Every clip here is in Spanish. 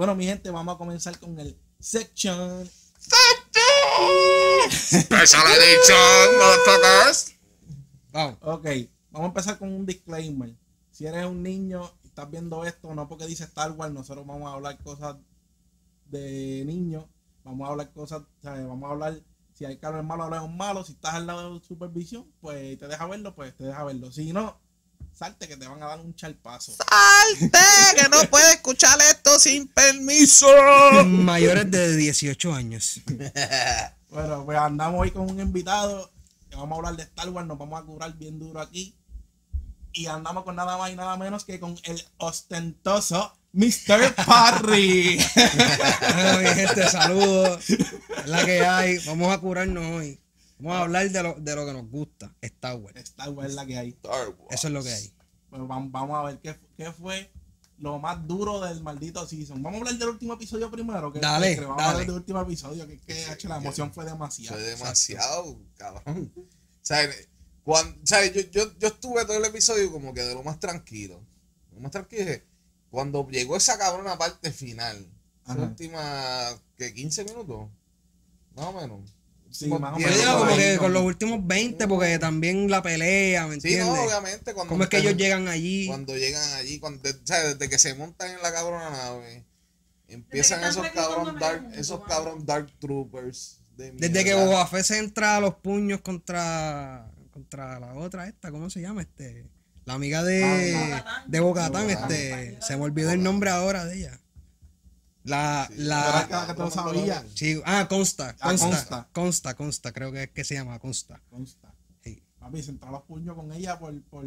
Bueno, mi gente, vamos a comenzar con el section. Special edition, motherfuckers. Vamos. Ok, vamos a empezar con un disclaimer. Si eres un niño y estás viendo esto, no porque dice Star Wars, nosotros vamos a hablar cosas de niños. Vamos a hablar cosas, o sea, vamos a hablar si hay carros malos, hablamos malos. Si estás al lado de supervisión, pues te deja verlo, pues te deja verlo. Si no, salte que te van a dar un charpazo. Salte, que no puede escuchar esto sin permiso. Mayores de 18 años. Bueno, pues andamos hoy con un invitado que vamos a hablar de Star Wars, nos vamos a curar bien duro aquí. Y andamos con nada más y nada menos que con el ostentoso Mr. Parry. Bueno, mi gente, saludos. Es la que hay. Vamos a curarnos hoy. Vamos a hablar de lo, de lo que nos gusta. Star Wars. Star Wars es la que hay. Star Wars. Eso es lo que hay. Pues vam- vamos a ver qué, qué fue lo más duro del maldito season. Vamos a hablar del último episodio primero. Que Dale, vamos a hablar del último episodio, que, que hecho, la emoción fue demasiado. Fue demasiado, cabrón. ¿Sabes? Cuando, ¿sabes? Yo, yo, yo estuve todo el episodio como que de lo más tranquilo. Lo más tranquilo es que cuando llegó esa cabrona parte final, esa Ajá. última, que 15 minutos, más o menos. Sí, Últimos más o Yo 10 menos, digo como ahí, que con los últimos 20, porque también la pelea, ¿me Sí, no, entiendes? obviamente. Cuando ¿Cómo es que ellos llegan allí? Cuando llegan allí, cuando, desde que se montan en la cabrona nave, empiezan esos cabrón dark, esos cabrón dark troopers. De Desde que. Boba Fett se entra a los puños contra contra la otra esta, ¿cómo se llama? Este, la amiga de Ah, de Bo-Katan. este, se me olvidó el nombre ahora de ella. La Sí. la es que- tú lo sabías. sí, ah, Consta, Ah, Consta, Consta. Consta, Consta, creo que es que se llama Consta. Consta. Sí, Papi, se entró los puños con ella por, por,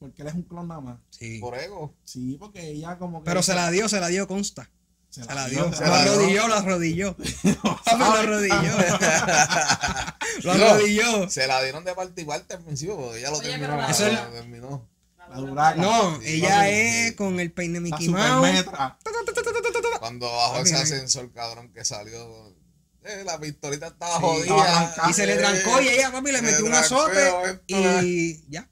porque él es un clon nada más. sí. Por ego. Sí, porque ella como que. Pero se la dio, se la dio Consta. Se Se la dio, se la arrodilló, lo arrodilló. Papi, lo arrodilló. lo arrodilló. Se la dieron de parte y parte al principio porque ella lo Oye, terminó. la- Eso terminó. La duraca. No, Sí, ella es sí. con el peine La Mickey Mouse. Cuando bajó Papi, ese ascensor, cabrón, que salió. eh, la pistolita estaba Sí, jodida. Y se le trancó y ella, papi, le se metió un azote y ya.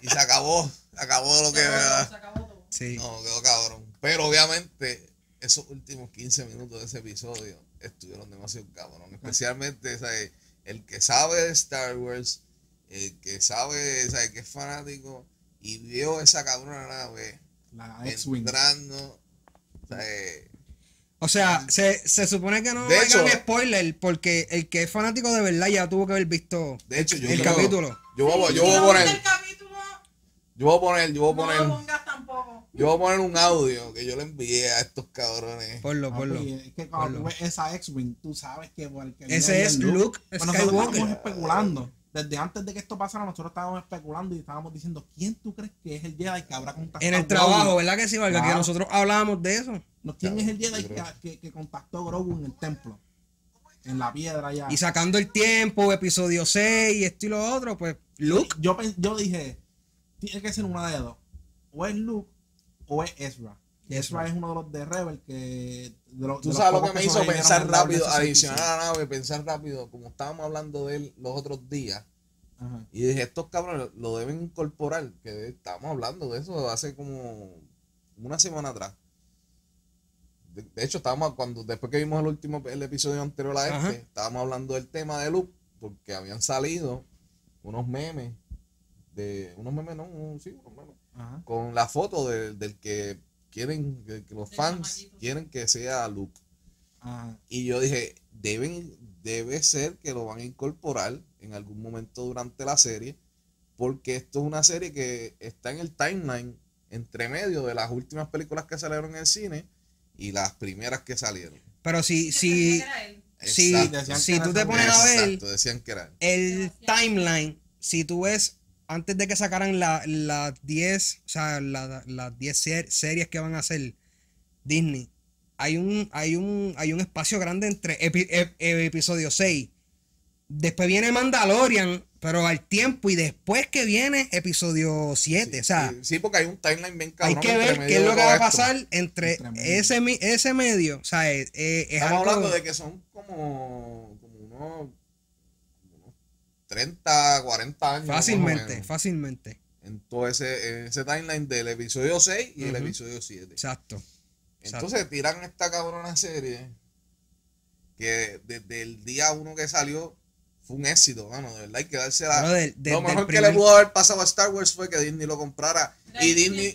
Y se acabó. Se acabó lo que. Se acabó todo, se acabó todo. Sí. No, quedó cabrón. Pero obviamente, esos últimos 15 minutos de ese episodio estuvieron demasiado cabrón. Especialmente, ¿sabes? El que sabe de Star Wars, el que sabe, ¿sabes? Que es fanático y vio esa cabrona nave La X-Wing. O sea, se, se supone que no De hecho- spoiler porque el que es fanático de verdad ya tuvo que haber visto De hecho, yo el creo- capítulo. Yo voy, yo voy a no poner, yo voy a poner, yo voy a no lo poner, pongas tampoco. yo voy a poner un audio que yo le envié a estos cabrones. Ponlo, Papi, ponlo. es que cuando tú ves esa X-Wing, tú sabes que por el que Ese es el Luke Pues nosotros estábamos Skywalker. especulando. Desde antes de que esto pasara, nosotros estábamos especulando y estábamos diciendo, ¿quién tú crees que es el Jedi que habrá contactado En el trabajo, Grogu? ¿verdad que sí, Valga? Que nosotros hablábamos de eso. No, ¿Quién es el Jedi que, que, que contactó a Grogu en el templo? En la piedra allá. Y sacando el tiempo, episodio 6, esto y lo otro, pues Luke. Yo, yo dije, tiene que ser una de dos. O es Luke o es Ezra. Ezra. Ezra es uno de los de Rebel que... de Tú de sabes lo que me hizo pensar rápido, 66. a la nave, pensar rápido, como estábamos hablando de él los otros días. Ajá. Y dije, estos cabrones lo deben incorporar, que estábamos hablando de eso hace como una semana atrás. De, de hecho, estábamos cuando después que vimos el último el episodio anterior a este, Ajá. estábamos hablando del tema de Luke, porque habían salido unos memes de unos memes, no, un- sí, unos memes, Ajá. con la foto del- del que quieren que, que los fans quieren que sea Luke. Ajá. Y yo dije, deben, debe ser que lo van a incorporar en algún momento durante la serie, porque esto es una serie que está en el timeline entre medio de las últimas películas que salieron en el cine y las primeras que salieron. Pero si, si, él. si, si tú te pones a ver Exacto, decían que era. el timeline, si tú ves antes de que sacaran la- las 10, o sea, la- las 10 ser- series que van a hacer Disney, hay un, hay un, hay un espacio grande entre epi- ep- ep- episodio 6. Después viene Mandalorian, pero al tiempo y después que viene episodio 7. Sí, o sea, sí, sí, porque hay un timeline bien hay cabrón. que entre ver medio qué es lo que va a pasar entre, Entre ese, mi- ese medio. O sea, es, es- es Estamos algo- hablando de que son como, como unos 30, 40 años. fácilmente, fácilmente. En todo ese, en ese timeline del episodio 6 y el episodio 7. Exacto. Entonces tiran esta cabrona serie que desde el día uno que salió fue un éxito, mano. De verdad hay que darse la... Brother, desde lo mejor que le pudo haber pasado a Star Wars fue que Disney lo comprara. Y ¿quién Disney,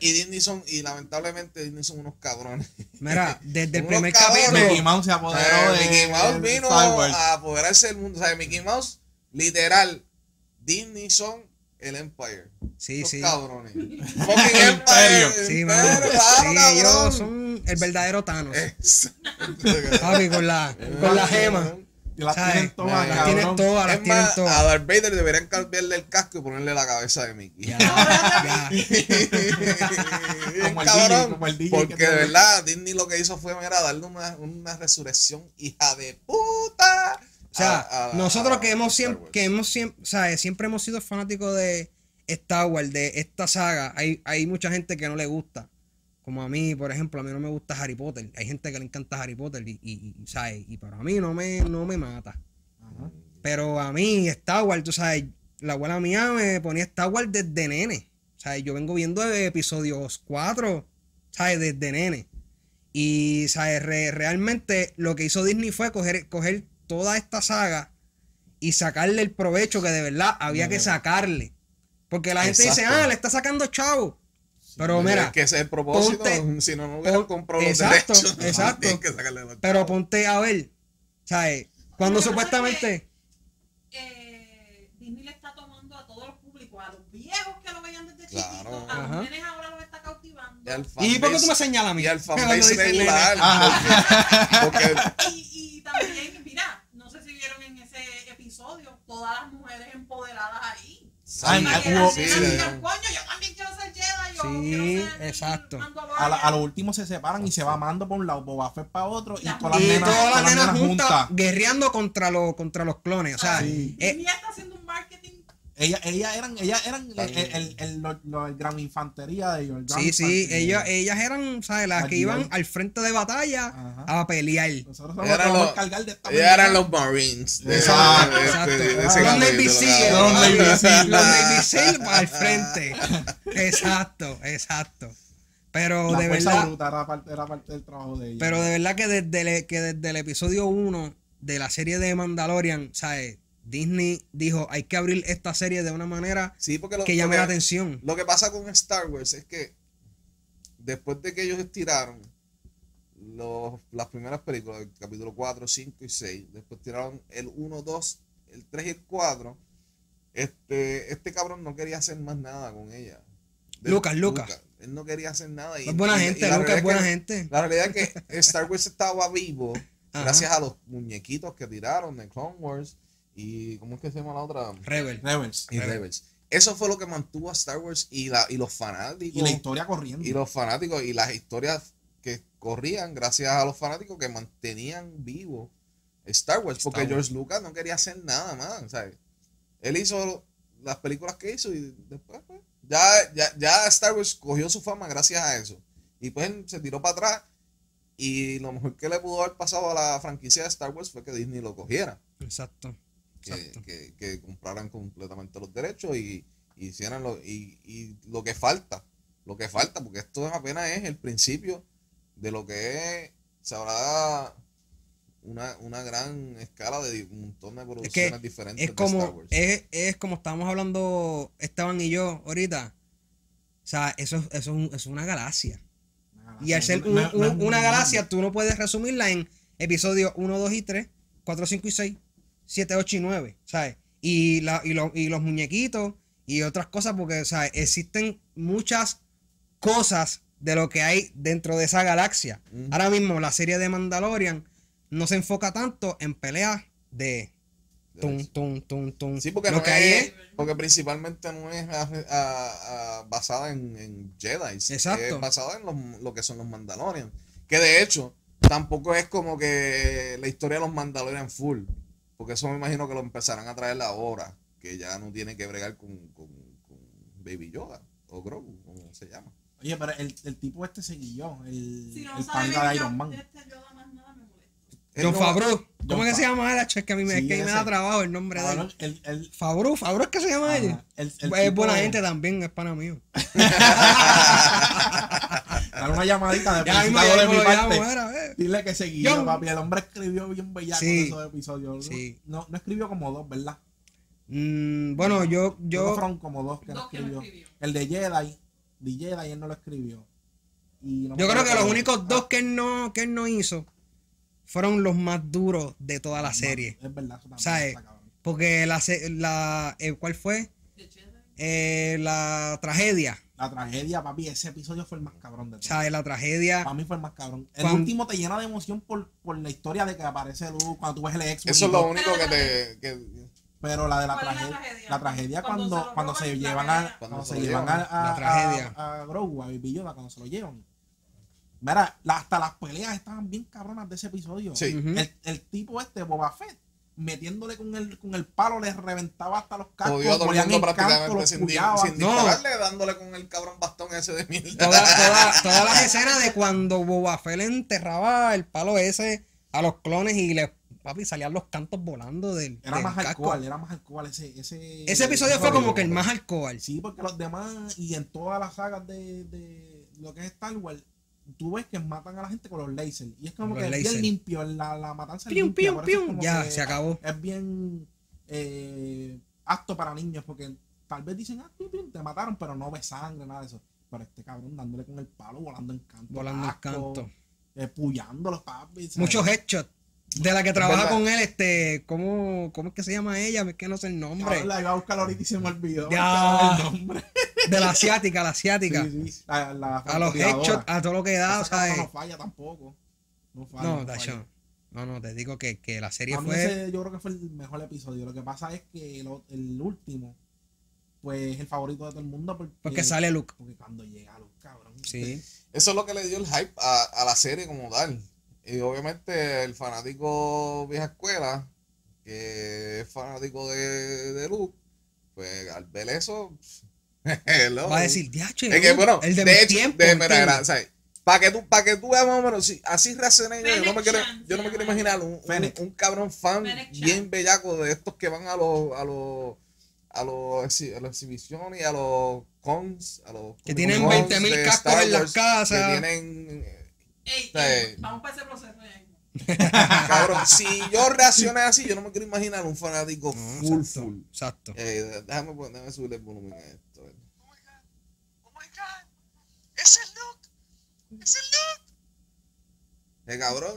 y, Disney son, y lamentablemente Disney son unos cabrones. Mira, desde el primer cabrones. capítulo. Mickey Mouse se apoderó Eh, de Mickey Mouse vino Star Wars. a apoderarse del mundo. O sea, Mickey Mouse, literal, Disney son el Empire. Sí, Los sí. cabrones. Fucking El Empire. Sí, mano. Sí, ellos son el verdadero Thanos. Papi, con la, con la gema. Las tienen todas, Las tienen todas, las tienen a. Darth Vader deberían cambiarle el casco y ponerle la cabeza de Mickey. Ya, ya. Como el Cabrón, DJ, como el DJ porque que de verdad Disney lo que hizo fue mira, darle una, una resurrección hija de puta. O sea, a- a- nosotros a que hemos siempre, que hemos siempre, o sea, siempre hemos sido fanáticos de Star Wars, de esta saga. Hay, hay mucha gente que no le gusta. Como a mí, por ejemplo, a mí no me gusta Harry Potter. Hay gente que le encanta Harry Potter y, y, y, ¿sabes? y para mí no me, no me mata. Ajá. Pero a mí, Star Wars, tú sabes, la abuela mía me ponía Star Wars desde nene. O sea, yo vengo viendo episodios 4, ¿sabes? Desde nene. Y, ¿sabes? Re- realmente lo que hizo Disney fue coger, coger toda esta saga y sacarle el provecho que de verdad había que sacarle. Porque la gente dice, ah, le está sacando chavo. Pero Pero mira, es que ese es el propósito. ponte- si no, no hubieran pon- comprado los exacto, derechos. no exacto. tienen que sacarle los pero chavos. ponte a ver, ¿sabes? Cuando que es supuestamente... eh, Disney le está tomando a todos los públicos, a los viejos que lo veían desde Claro. chiquitos, a los nenes ahora los está cautivando. Y ¿Y por qué tú me señalas a mí? Y al fanbase regular. Porque, porque Y, y también, mira, no sé si vieron en ese episodio, todas las mujeres empoderadas ahí. Que hubo- sí, nenas coño, yo también quiero ser Jedi, yo Sí, ser exacto. Mandalorian". A, la- a lo último se separan y se va Mando por un lado, Boba Fett para otro y Y todas las y nenas, todas las nenas juntas juntas. guerreando contra los contra los clones. O sea, Sí. eh, Disney está haciendo un marketing. Ellas ellas eran, ellas eran el, el, el, el- gran infantería de ellos. el gran sí, sí, ellas, ellas eran, ¿sabes? Las que iban al frente de batalla Ajá. a pelear. Nosotros somos Eran los que vamos a cargar de esta pendeja. eran los Marines. de- Exacto, exacto. de- de Los ese Navy Seals. Los Navy Seals. Al frente. Exacto, exacto. Pero La de verdad, bruta era parte, era parte del trabajo de ellos. pero de verdad que desde el, que desde el episodio 1 de la serie de Mandalorian, ¿sabes? Disney dijo, hay que abrir esta serie de una manera Sí, porque lo, que llame la atención. Lo que pasa con Star Wars es que después de que ellos estiraron los, las primeras películas, el capítulo 4, 5 y 6, después tiraron el 1, 2, el 3 y el 4, este, este cabrón no quería hacer más nada con ella. De- Lucas, Lucas. Él no quería hacer nada. y- Es buena y- gente, Lucas es buena que- gente. La realidad es que Star Wars estaba vivo Ajá. gracias a los muñequitos que tiraron de Clone Wars y ¿cómo es que se llama la otra? Rebel. Rebels. Y Rebels. Eso fue lo que mantuvo a Star Wars y, la, y los fanáticos. Y la historia corriendo. y los fanáticos y las historias que corrían gracias a los fanáticos que mantenían vivo Star Wars. Porque Star Wars. George Lucas no quería hacer nada más. ¿sabes? Él hizo las películas que hizo y después pues, ya, ya, ya Star Wars cogió su fama gracias a eso. Y pues él se tiró para atrás. Y lo mejor que le pudo haber pasado a la franquicia de Star Wars fue que Disney lo cogiera Exacto. Que, que- que compraran completamente los derechos y, y hicieran lo, y, y lo que falta, lo que falta, porque esto apenas es el principio de lo que es, se habrá una, una gran escala de un montón de producciones diferentes Es de Star como, Wars. es, es como estábamos hablando Esteban y yo ahorita. O sea, eso, eso es, un- es una galaxia. Y al ser un- es un- una un- galaxia, tú no puedes resumirla en episodios 1, 2 y 3, 4, 5 y 6, 7, 8 y 9, ¿sabes? Y, la, y, lo- y los muñequitos y otras cosas, porque, ¿sabes? Existen muchas cosas de lo que hay dentro de esa galaxia. Ahora mismo la serie de Mandalorian no se enfoca tanto en peleas de tum, tum, tum, tum. Sí, porque, lo no que hay es, es porque principalmente no es a- a- a- basada en, en Jedi. Exacto. Es basada en los- lo que son los Mandalorian. Que de hecho, tampoco es como que la historia de los Mandalorian full. Porque eso me imagino que lo empezarán a traer ahora. Que ya no tiene que bregar con, con- con Baby Yoda o Grogu, como se llama. Oye, pero el, el tipo este se guilló. El, Si no el panda de Iron Man. este no- Favreau. ¿Cómo es que se llama él? Acho, Es que a mí me, es que da trabajo el nombre de él. el, el, Favreau, Favreau es que se llama él. el- el es buena gente también, es pana mío. Dale una llamadita de Ya mismo ya de mi llamo, parte. eh. Dile que se guió, John. papi. El hombre escribió bien bellaco Sí. esos episodios. Sí. No, no escribió como dos, ¿verdad? Mm, bueno, yo, que yo, fueron como dos que no Dos que no escribió. escribió. El de Jedi, de Jedi él no lo escribió. Y no me yo creo que los únicos dos que él no, que él no hizo fueron los más duros de toda la serie. Es verdad, eso también ¿Sabes? Porque la, se- la eh, ¿cuál fue? Eh, la tragedia. La tragedia, papi, ese episodio fue el más cabrón de todos. ¿Sabes? La tragedia. Para mí fue el más cabrón. El Cuando- último te llena de emoción por, por la historia de que aparece Luke cuando tú ves el ex. Eso es lo único que te. que- Pero la de la ¿Cuál es la tragedia. La tragedia Cuando cuando, se llevan a. Cuando se llevan a, a, La tragedia. a, a Grogu, a Baby Yoda, cuando se lo llevan. Mira, la- hasta las peleas estaban bien cabronas de ese episodio. Sí. El, el tipo este, Boba Fett, metiéndole con el, con el palo, le reventaba hasta los cascos. Jodió a todo el mundo prácticamente los sin, puyaban. sin No. dispararle, dándole con el cabrón bastón ese de mierda. Toda- toda- todas las escenas de cuando Boba Fett le enterraba el palo ese a los clones y le papi salían los cantos volando del, Era del más alcohol, era más alcohol ese, ese, Ese episodio fue como que el más alcohol. Sí, porque los demás, y en todas las sagas de, de lo que es Star Wars, tú ves que matan a la gente con los lasers. Y es como que los es láser. bien limpio, la, la matanza es limpia, pium, es Ya, se acabó. Es bien eh, apto para niños, porque tal vez dicen, ah, pium, pium, te mataron, pero no ves sangre, nada de eso. Pero este cabrón dándole con el palo, volando en canto. Volando en canto. Eh, puyándolos, papi. ¿sabes? Muchos headshots. De la que trabaja verdad. con él, este, ¿cómo, ¿cómo es que se llama ella? Es que no sé el nombre. La iba a buscar ahorita y se me olvidó. Ya. el nombre. De la asiática, la asiática. Sí, sí, la, la A los headshots, a todo lo que da, cabrona ¿sabes? no falla tampoco. No falla. No, no falla. No, no, te digo que, que la serie A mí fue. ese yo creo que fue el mejor episodio. Lo que pasa es que el, o- el último, pues es el favorito de todo el mundo. Porque, Porque sale Luke. Porque cuando llega Luke, cabrón. Sí. Eso es lo que le dio el hype a, a la serie como tal. Y obviamente el fanático vieja escuela, que es fanático de, de Luke, pues al ver eso, hello. Va a decir, diache. Es que bueno, el de, de, mi hecho, tiempo. Para que tú, para que tú veas más o menos, si, así reaccioné yo, yo no me quiero, yo no me quiero imaginar un, un, un cabrón fan Fennec Chan. bien bellaco de estos que van a los, a los, a los, a las exhibiciones y a los cons, a los Que tienen cons 20.000 de cascos en las casas. Que tienen, Ey, Sí. ey, vamos para ese proceso ya. cabrón, si yo reaccioné así, yo no me quiero imaginar un fanático No, full, exacto, full. Exacto. Eh, déjame, déjame subirle el volumen a esto. Oh my god. Oh my god. Es el Luke. Es el Luke. Eh, cabrón,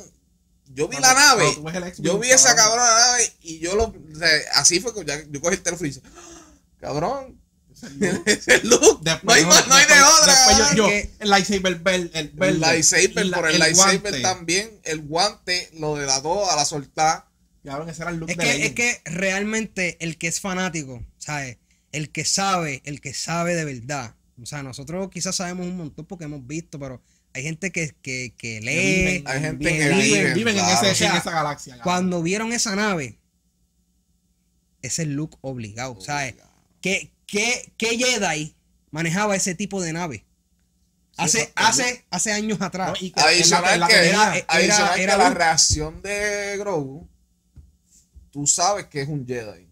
yo vi Cuando- la nave. Yo vi esa cabrón. cabrona nave y yo lo. o sea, así fue que ya- yo cogí el teléfono y dije, "Ah, cabrón, es el look. Después- no hay, más, no hay de después- otra. Después yo, yo, el lightsaber bell, el el verde, lightsaber, y la- por el, el lightsaber guante. también, el guante lo delató a la soltar. Cabrón, ese era el look Es de que, es que realmente el que es fanático, ¿sabes? El que sabe, el que sabe de verdad. O sea, nosotros quizás sabemos un montón porque hemos visto, pero hay gente que, que, que lee. viven, Hay gente que viven, vive, viven en, claro. ese, O sea, en esa galaxia. Cuando vieron esa nave, ese look obligado, ¿sabes? ¿Qué, qué, qué Jedi manejaba ese tipo de nave? Hace, hace, hace años atrás. No, y que en la- Adicional en la que, pelea- era- adicional era que la reacción de Grogu, tú sabes que es un Jedi.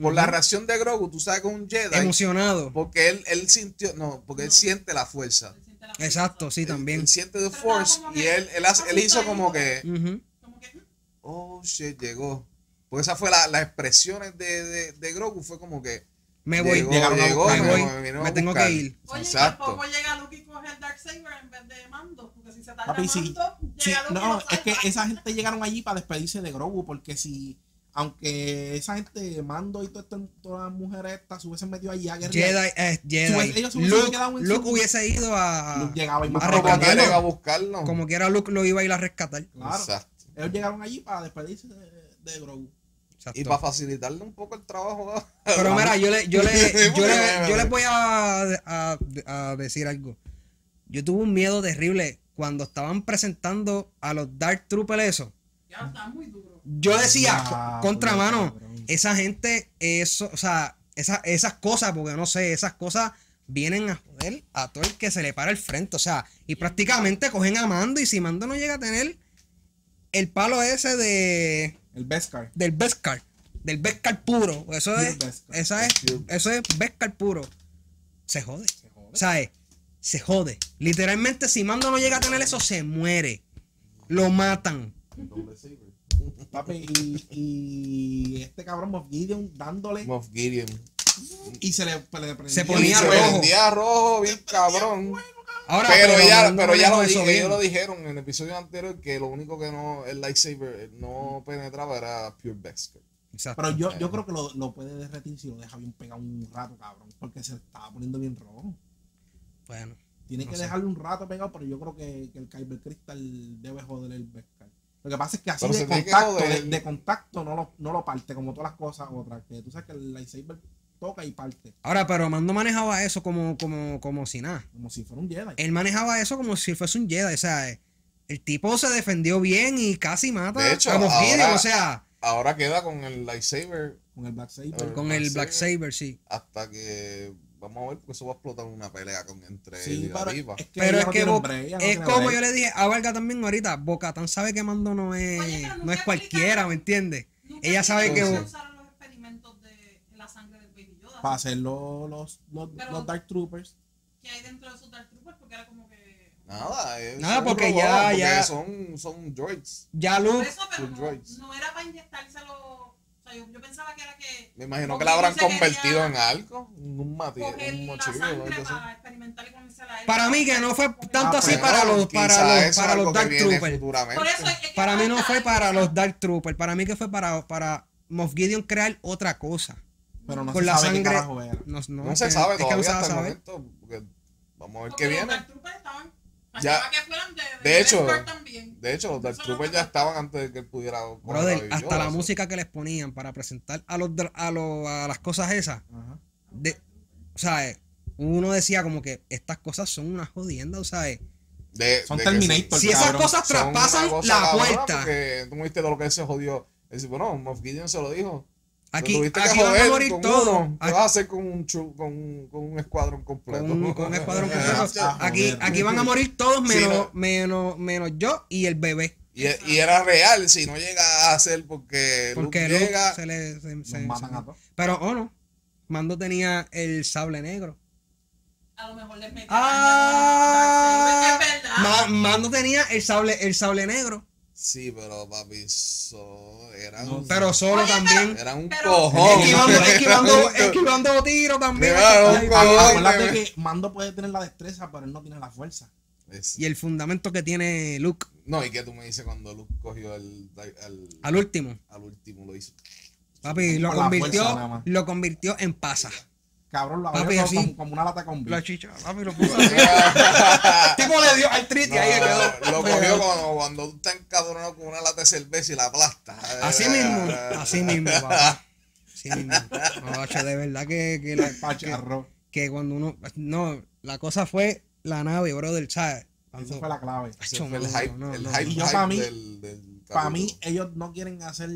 Por la reacción de Grogu, tú sabes que es un Jedi. emocionado. Porque él, él sintió, no, porque él siente la fuerza. Se siente la Exacto, fuerza. sí, también. Él siente the Pero force y que él, él, hace- él hizo como que, oh shit, llegó. Porque esa fue la, las expresiones de, de, de Grogu, fue como que Me voy, llegó, llegaron a llegó, me voy, a me tengo que ir. Oye, Exacto. y por poco llega Luke y coge el Darksaber en vez de Mando. Porque si se tarda Papi, sí. Mando, Sí, llega Luke y no, es que esa gente llegaron allí para despedirse de Grogu, porque si, aunque esa gente, Mando y todas las mujeres estas se hubiesen metido allí a guerrear, Jedi, eh, Jedi. Hubiese- ellos Luke, quedado en Luke hubiese ido a. Luke llegaba y a rescatarlo. a buscarlo. Como quiera Luke lo iba a ir a rescatar. Claro. Exacto. Ellos llegaron allí para despedirse de, de Grogu. Exacto. Y para facilitarle un poco el trabajo. a- Pero mira, yo le, yo le, yo le, yo les voy a, a- a decir algo. Yo tuve un miedo terrible cuando estaban presentando a los Dark Troopers eso. Ya está muy duro. Yo decía, Ya, contramano, esa gente, eso, o sea, esa- esas cosas, porque no sé, esas cosas vienen a joder a todo el que se le para el frente. O sea, y prácticamente cogen a Mando y si Mando no llega a tener el palo ese de El Beskar. del Beskar, del Beskar puro, eso es, esa es, eso es Beskar puro, se jode. Se jode. ¿Sabes? se jode. Literalmente, si Mando no llega a tener eso, se muere. Lo matan. Papi, y, y este cabrón Moff Gideon dándole Moff Gideon. y se le, le prendía Se ponía se rojo. prendía rojo, bien cabrón. Ahora, Pero, ya, Mando pero ya lo, eso ellos lo dijeron en el episodio anterior que lo único que no, el lightsaber no penetraba era Pure Beskar. Exacto. Pero yo, yo creo que lo, lo puede derretir si lo deja bien pegado un rato, cabrón. Porque se estaba poniendo bien rojo. Bueno, Tiene No que sé. dejarlo un rato pegado, pero yo creo que, que el Kyber Crystal debe joder el Beskar. Lo que pasa es que así de contacto, de contacto no lo, no lo parte, como todas las cosas otras. Que tú sabes que el lightsaber toca y parte, ahora, pero Mando manejaba eso como, como, como si nada. como si fuera un Jedi. Él manejaba eso como si fuese un Jedi. O sea, el tipo se defendió bien y casi mata De hecho, a Moff ahora- Gideon, O sea, Ahora queda con el lightsaber Con el Black Saber. Con el Black Saber, sí. hasta que vamos a ver porque eso va a explotar una pelea con entre él Sí, y la pero diva. es que, Pero es no que no es tiene como break. yo le dije a Valga también ahorita, Bocatan sabe que Mando no es, Oye, no es cualquiera, ¿me entiendes? Ella sabe que- cómo usaron los experimentos de la sangre del Baby Yoda. Para hacer los, los, los, Pero- los Dark Troopers. que hay dentro de esos Dark Troopers? Porque era como que. Nada, es Nada, porque robot, ya- porque ya- son, son droids. Ya Luke, eso, pero Sus no, droids. no era para inyectárselo. O sea, yo, yo pensaba que era que. Me imagino que la habrán convertido en algo, en un un la mochillo así. para experimentar a él. para mí que no fue tanto Ah, así pero para los, para los, para los Dark Troopers. futuramente. Por eso es que Para mí no fue para los Dark Troopers, para mí que fue para, para Moff Gideon crear otra cosa. Pero no Con se la sabe qué sangre- carajo era. No, no, No es se que- sabe es que no todavía a hasta el saber. momento. porque vamos a ver qué los viene. Dark Troopers estaban. Ya- que de, de hecho. De hecho, los Dark Troopers ya estaban antes de que él pudiera. Brother, hasta la música que les ponían para presentar a los a, los- a las cosas esas, Ajá. de, o sea, uno decía como que estas cosas son una jodienda, o sea, de- Son de que Terminator, si esas cosas traspasan la puerta, Porque tú me viste todo lo que él se jodió. Es decir, bueno, Moff Gideon se lo dijo. Aquí, aquí a morir todos. uno. ¿Qué Aquí- vas a hacer con un, con, un- con un escuadrón completo? con un, con un escuadrón completo. ah, Aquí, aquí van a morir todos Sí, menos, no. menos, menos yo y el bebé. Y, y era real, si no llega a ser porque, Porque Luke llega. se le. se- se- Nos matan se- a todos. Pero, oh no. Mando tenía el sable negro. A lo mejor les metí Ah, Es verdad. Ma- Mando tenía el sable, el sable negro. Sí, pero papi, so, era No, un, Pero solo Oye, también. era un pero- cojón. Esquivando, esquivando, esquivando tiros también. Acuérdate que Mando puede tener la destreza, pero él no tiene la fuerza. Y el fundamento que tiene Luke No, y que tú me dices cuando Luke cogió el, el- al último. al último lo hizo. Papi, lo Con convirtió, fuerza nada más. lo convirtió en pasa. Cabrón, lo abrió así. como, como una lata con La bicho. chicha, papi, lo puso así. tipo le dio artritis ahí No, quedó. lo cogió cuando, cuando tú estás encabronado con una lata de cerveza y la aplasta. Así mismo, así mismo, papá. Así mismo. No, de verdad que, que, la- Pacharro. que cuando uno. No, la cosa fue la nave, brother, ¿sabes? Esa fue la clave. Fue el hype, no, el no. hype, Y yo hype pa' mí- del, del Para mí, ellos no quieren hacer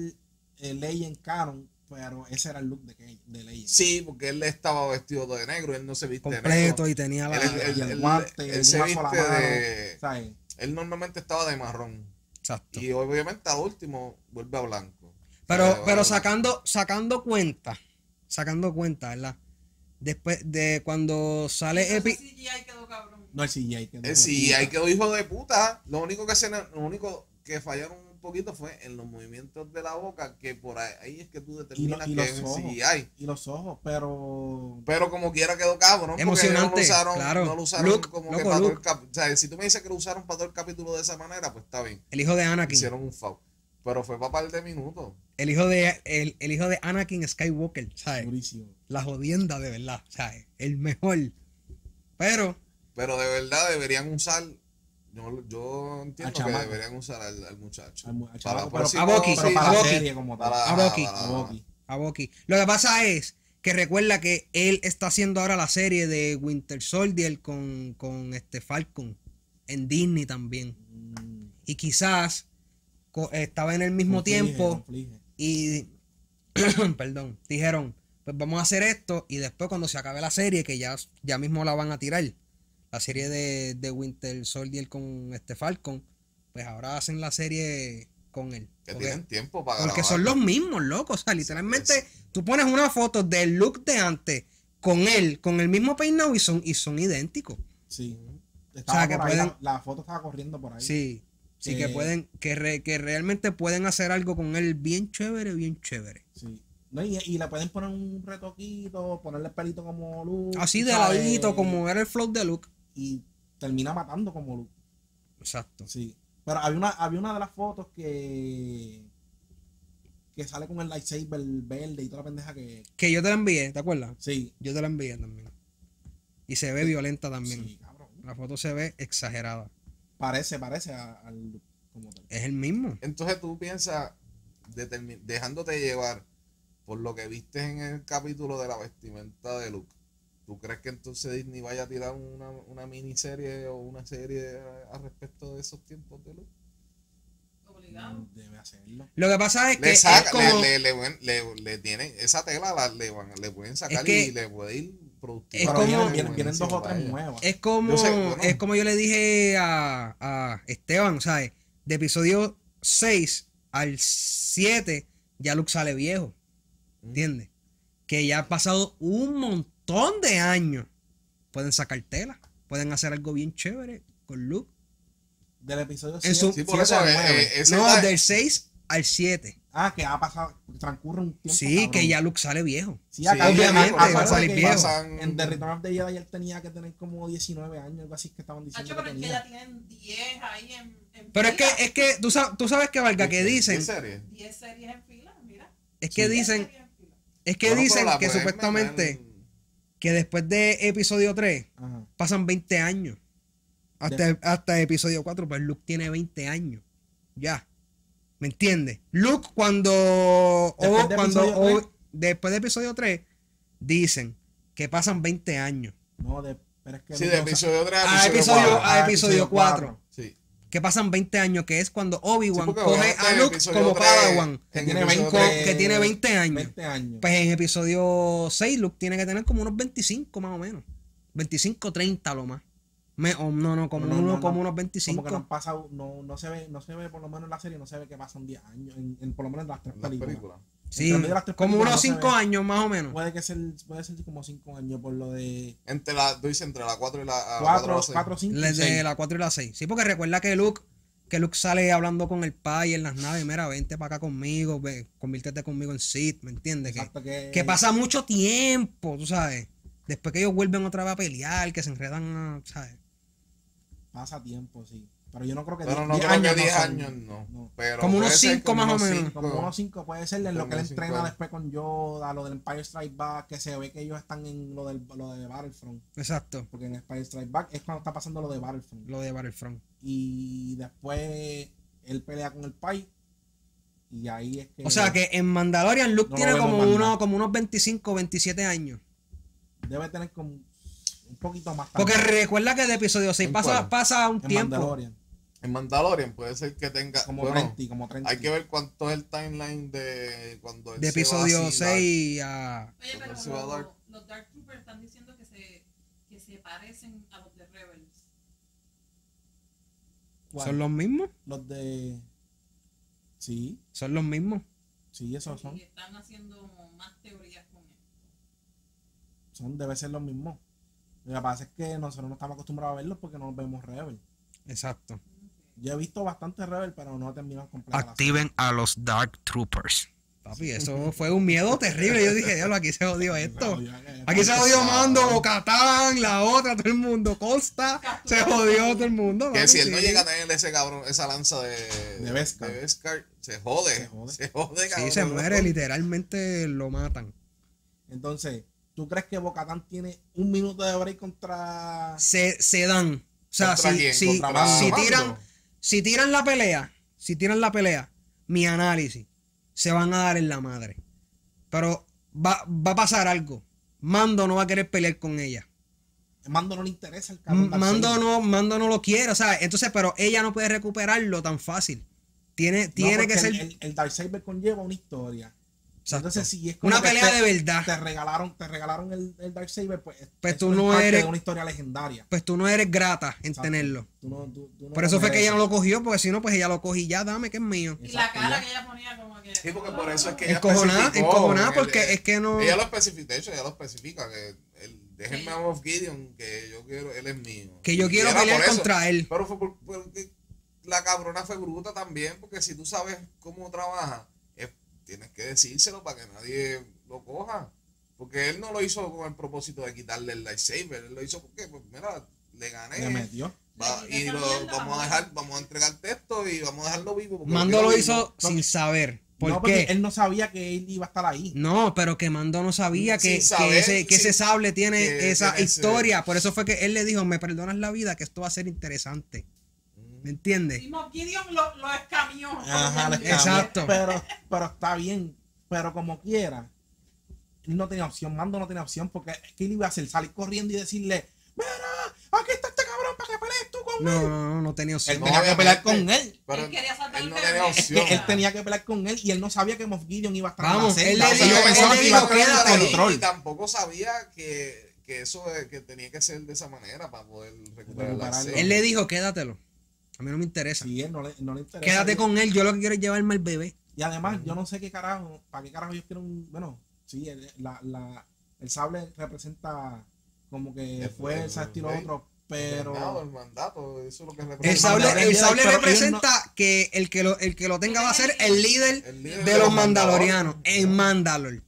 eh, ley en canon, pero ese era el look de, Kay- de Leia. Sí, porque él estaba vestido de negro, él no se viste de Completo negro. y tenía la. Él, él- y el él- guante, él el se la viste mano. de... ¿Sabes? Él normalmente estaba de marrón. Exacto. Y obviamente al último vuelve a blanco. Pero, Eh, pero bueno, sacando, sacando cuenta, sacando cuenta, ¿verdad? Después de cuando sale Ese Epi. CGI quedó cabrón. No el CGI. Que no El CGI quedó hijo de puta. Lo único que se, lo único que fallaron poquito fue en los movimientos de la boca, que por ahí, es que tú determinas y que los es ojos. Y los ojos, pero. Pero como quiera quedó cabrón. porque Emocionante, no lo usaron, claro. no lo usaron Luke, como loco, que para todo el Luke. cap- O sea, si tú me dices que lo usaron para todo el capítulo de esa manera, pues está bien. El hijo de Anakin. Hicieron un foul. Pero fue para par de minutos. El hijo de el, el hijo de Anakin Skywalker, ¿sabes? Durísimo. La jodienda de verdad, ¿sabes? El mejor. Pero, Pero de verdad deberían usar. Yo, yo entiendo que deberían usar al, al muchacho. Al al Para a para a la serie como tal. para- A para- A Bucky. a Bucky. Lo que pasa es que recuerda que él está haciendo ahora la serie de Winter Soldier con, con este Falcon en Disney también. Mm, Y quizás estaba en el mismo conflige, tiempo conflige. y, perdón, dijeron, pues vamos a hacer esto y después cuando se acabe la serie, que ya, ya mismo la van a tirar, la serie de, de Winter Soldier con este Falcon, pues ahora hacen la serie con él. Que Porque- tienen tiempo para porque grabar. son los mismos, locos. O sea, literalmente es. tú pones una foto del look de antes con él, con el mismo peinado y son, y son idénticos. Sí. O sea, que ahí, pueden- la, la foto estaba corriendo por ahí. Sí. Sí, que Eh, pueden, que, re- que realmente pueden hacer algo con él bien chévere, bien chévere. Sí. No, y, y le pueden poner un retoquito, ponerle el pelito como Luke. Así de ladito, como era el flow de Luke. Y termina matando como Luke. Exacto. Sí. Pero había una, había una de las fotos que. que sale con el lightsaber verde y toda la pendeja que. Que yo te la envié, ¿te acuerdas? Sí. Yo te la envié también. Y se ve violenta también. Sí, cabrón. La foto se ve exagerada. Parece, parece al Luke como tal. Es el mismo. Entonces tú piensas, dejándote llevar por lo que viste en el capítulo de la vestimenta de Luke, ¿tú crees que entonces Disney vaya a tirar una, una miniserie o una serie al respecto de esos tiempos de Luke? Obligado. Debe hacerlo. Lo que pasa es que Le, es saca, como... le, le, le, le- le tienen, esa tela la, le, van, le pueden sacar que- y le puede ir productivo. Es como- vienen, dos o tres nuevas. Es como, Yo sé, bueno. es como yo le dije a, a Esteban, ¿sabes? De episodio 6 al 7, ya Luke sale viejo. ¿Entiendes? Que ya ha pasado un montón de años. Pueden sacar tela. Pueden hacer algo bien chévere con Luke. Del episodio En su- 7 Sí, por eso al eh, 9. eh, No, del 6 al 7. Ah, que ha pasado, transcurre un tiempo. Sí, cabrón. que ya Luke sale viejo. Sí, obviamente, va a salir viejo. pasan- En The Return of the Jedi él tenía que tener como 19 años, algo así que estaban diciendo. Hacho, que pero es que tenía. ya tienen 10 ahí en, en Pero es que, es que tú, sabes, tú sabes que valga que ¿Qué dicen, serie? 10 series en fila, mira. es que 10 dicen, series en fila. es que Bueno, dicen que supuestamente que después de episodio 3 Ajá. pasan 20 años. Hasta, hasta episodio 4, pues Luke tiene 20 años. Ya. ¿Me entiendes? Luke cuando... Después o- de cuando episodio o- después de episodio 3, dicen que pasan 20 años. No, de, pero es que Sí, de episodio 3 A a episodio episodio, 4. a episodio 4. Sí. Que pasan 20 años, que es cuando Obi-Wan Sí, coge a Luke como Padawan. que en tiene episodio 20, tres- que tiene 20 años. 20 años. Pues en episodio 6 Luke tiene que tener como unos 25 más o menos. 25, 30 lo más. Me- o no, no, como, No, no, uno, no, como no. unos como 25. que no han pasado, no, no se ve, no se ve, por lo menos en la serie, no se ve que pasan 10 años, en, en- por lo menos en las tres Las películas. películas. Sí, como unos no se 5 ve. años más o menos. Puede que ser, puede ser como 5 años por lo de Entre la, tú dices entre la 4 y la a la 4, cuatro, seis. 4, 5 Desde y 6. la 4 y la 6. Sí, porque recuerda que Luke, que Luke sale hablando con el pai en las naves. Mira, vente para acá conmigo, ve, conviértete conmigo en Sith, ¿me entiendes? Que, que, que pasa mucho tiempo, tú sabes. Después que ellos vuelven otra vez a pelear, que se enredan, a- ¿sabes? Pasa tiempo, sí. Pero yo no creo que Pero 10 no 10 creo que años 10 son. años no. No. Pero Como unos puede ser cinco más o menos. cinco. Como unos 5 puede ser en lo que él entrena años. después con Yoda, lo del Empire Strike Back, que se ve que ellos están en lo, del, lo de Battlefront. Exacto. Porque en Empire Strike Back es cuando está pasando lo de Battlefront. Lo de Battlefront. Y después él pelea con el Pai. Y ahí es que. O sea que en Mandalorian Luke tiene como, uno, como unos 25, 27 años. Debe tener como un poquito más. Porque también. recuerda que de episodio 6 ¿En pasa, pasa un en tiempo. Mandalorian. En Mandalorian puede ser que tenga. Como bueno, 30, como 30. hay que ver cuánto es el timeline de cuando él De se va episodio así, la- 6 a... Oye, pero va los, dar- los Dark Troopers están diciendo que se, que se parecen a los de Rebels. ¿Cuál? ¿Son los mismos? Los de. Sí, Son los mismos. sí, esos son. Y están haciendo más teorías con esto. Son, debe ser los mismos. Lo que pasa es que nosotros no estamos acostumbrados a verlos porque no vemos Rebel. Exacto. Yo he visto bastante Rebel, pero no completa. la Activen a los Dark Troopers. Papi, eso fue un miedo terrible. Yo dije, diablo, aquí se jodió serie. esto. Aquí se jodió Mando, Catán, la otra, todo el mundo. Costa, se jodió todo el mundo. Que si él no llega a tener ese cabrón, esa lanza de, De Beskar. de Beskar, se jode. Se jode. Se jode, cabrón. Sí, se muere, literalmente lo matan. Entonces, ¿tú crees que Bocatán tiene un minuto de break contra. Se, se dan. O sea, ¿Contra si, quién? si, ¿Contra si Mando? tiran, si tiran la pelea, si tiran la pelea, mi análisis, se van a dar en la madre. Pero va, va a pasar algo. Mando no va a querer pelear con ella. Mando no le interesa el cabrón. Mando no, Mando no lo quiere, o sea, entonces, pero ella no puede recuperarlo tan fácil. Tiene, No, tiene que ser. El, el, el Darksaber conlleva una historia. Exacto. Entonces, si es como Una pelea te- de verdad. Te regalaron, te regalaron el, el Darksaber, pues. Pues tú no eres- de una historia legendaria. Pues tú no eres grata en Exacto. tenerlo. Tú no- tú- tú no Por eso fue que ella no lo cogió, porque si no, pues ella lo cogí ya, dame que es mío. Y la cara ya. que ella ponía como que. Sí, porque por eso es que ella Encojonada, encojonada, porque él- es que no. Ella lo especifica, de hecho, ella lo especifica, que el déjenme a Moff Gideon, que yo quiero, él es mío. Que yo quiero pelear contra él. Pero fue por- porque la cabrona fue bruta también, porque si tú sabes cómo trabaja, tienes que decírselo para que nadie lo coja. Porque él no lo hizo con el propósito de quitarle el lightsaber, él lo hizo porque, pues mira, le gané. Le metió. va- y lo, vamos a dejar, vamos a entregar texto y vamos a dejarlo vivo. Mando lo hizo sin saber. ¿Por no, porque él no sabía que él iba a estar ahí. No, pero que Mando no sabía que, ese, que ese sable tiene que esa tiene ese- historia. Por eso fue que él le dijo, me perdonas la vida, que esto va a ser interesante. ¿Me entiendes? Gideon lo, lo escamió. Ajá, Exacto. Pero, pero está bien. Pero como quiera, él no tenía opción. Mando no tenía opción porque ¿qué le iba a hacer? Salir corriendo y decirle, mira, aquí está este cabrón para que pelees tú con No, él. no, no, no tenía Él opción. No, tenía que pelear con él. Pero Él quería salvar él no el tenía. Es que opción. él tenía que pelear con él y él no sabía que Moff Gideon iba a estar Vamos, en la él celda. yo él pensaba que iba a tener control. Y tampoco sabía que, que eso que tenía que ser de esa manera para poder recuperar la. Él le dijo, quédatelo. A mí no me interesa. Sí, él no le, no le interesa. Quédate con él, yo lo que quiero es llevarme al bebé. Y además, yo no sé qué carajo, para qué carajo ellos quieren un. Bueno, sí, el, la, la, el sable representa como que El- fuerza, el estilo otro, El mandato, pero. el mandato, eso es lo que El representa. sable, el sable pero ellos representa que el que, lo, el que lo tenga va a ser el líder El líder de los mandalorianos en Mandalor.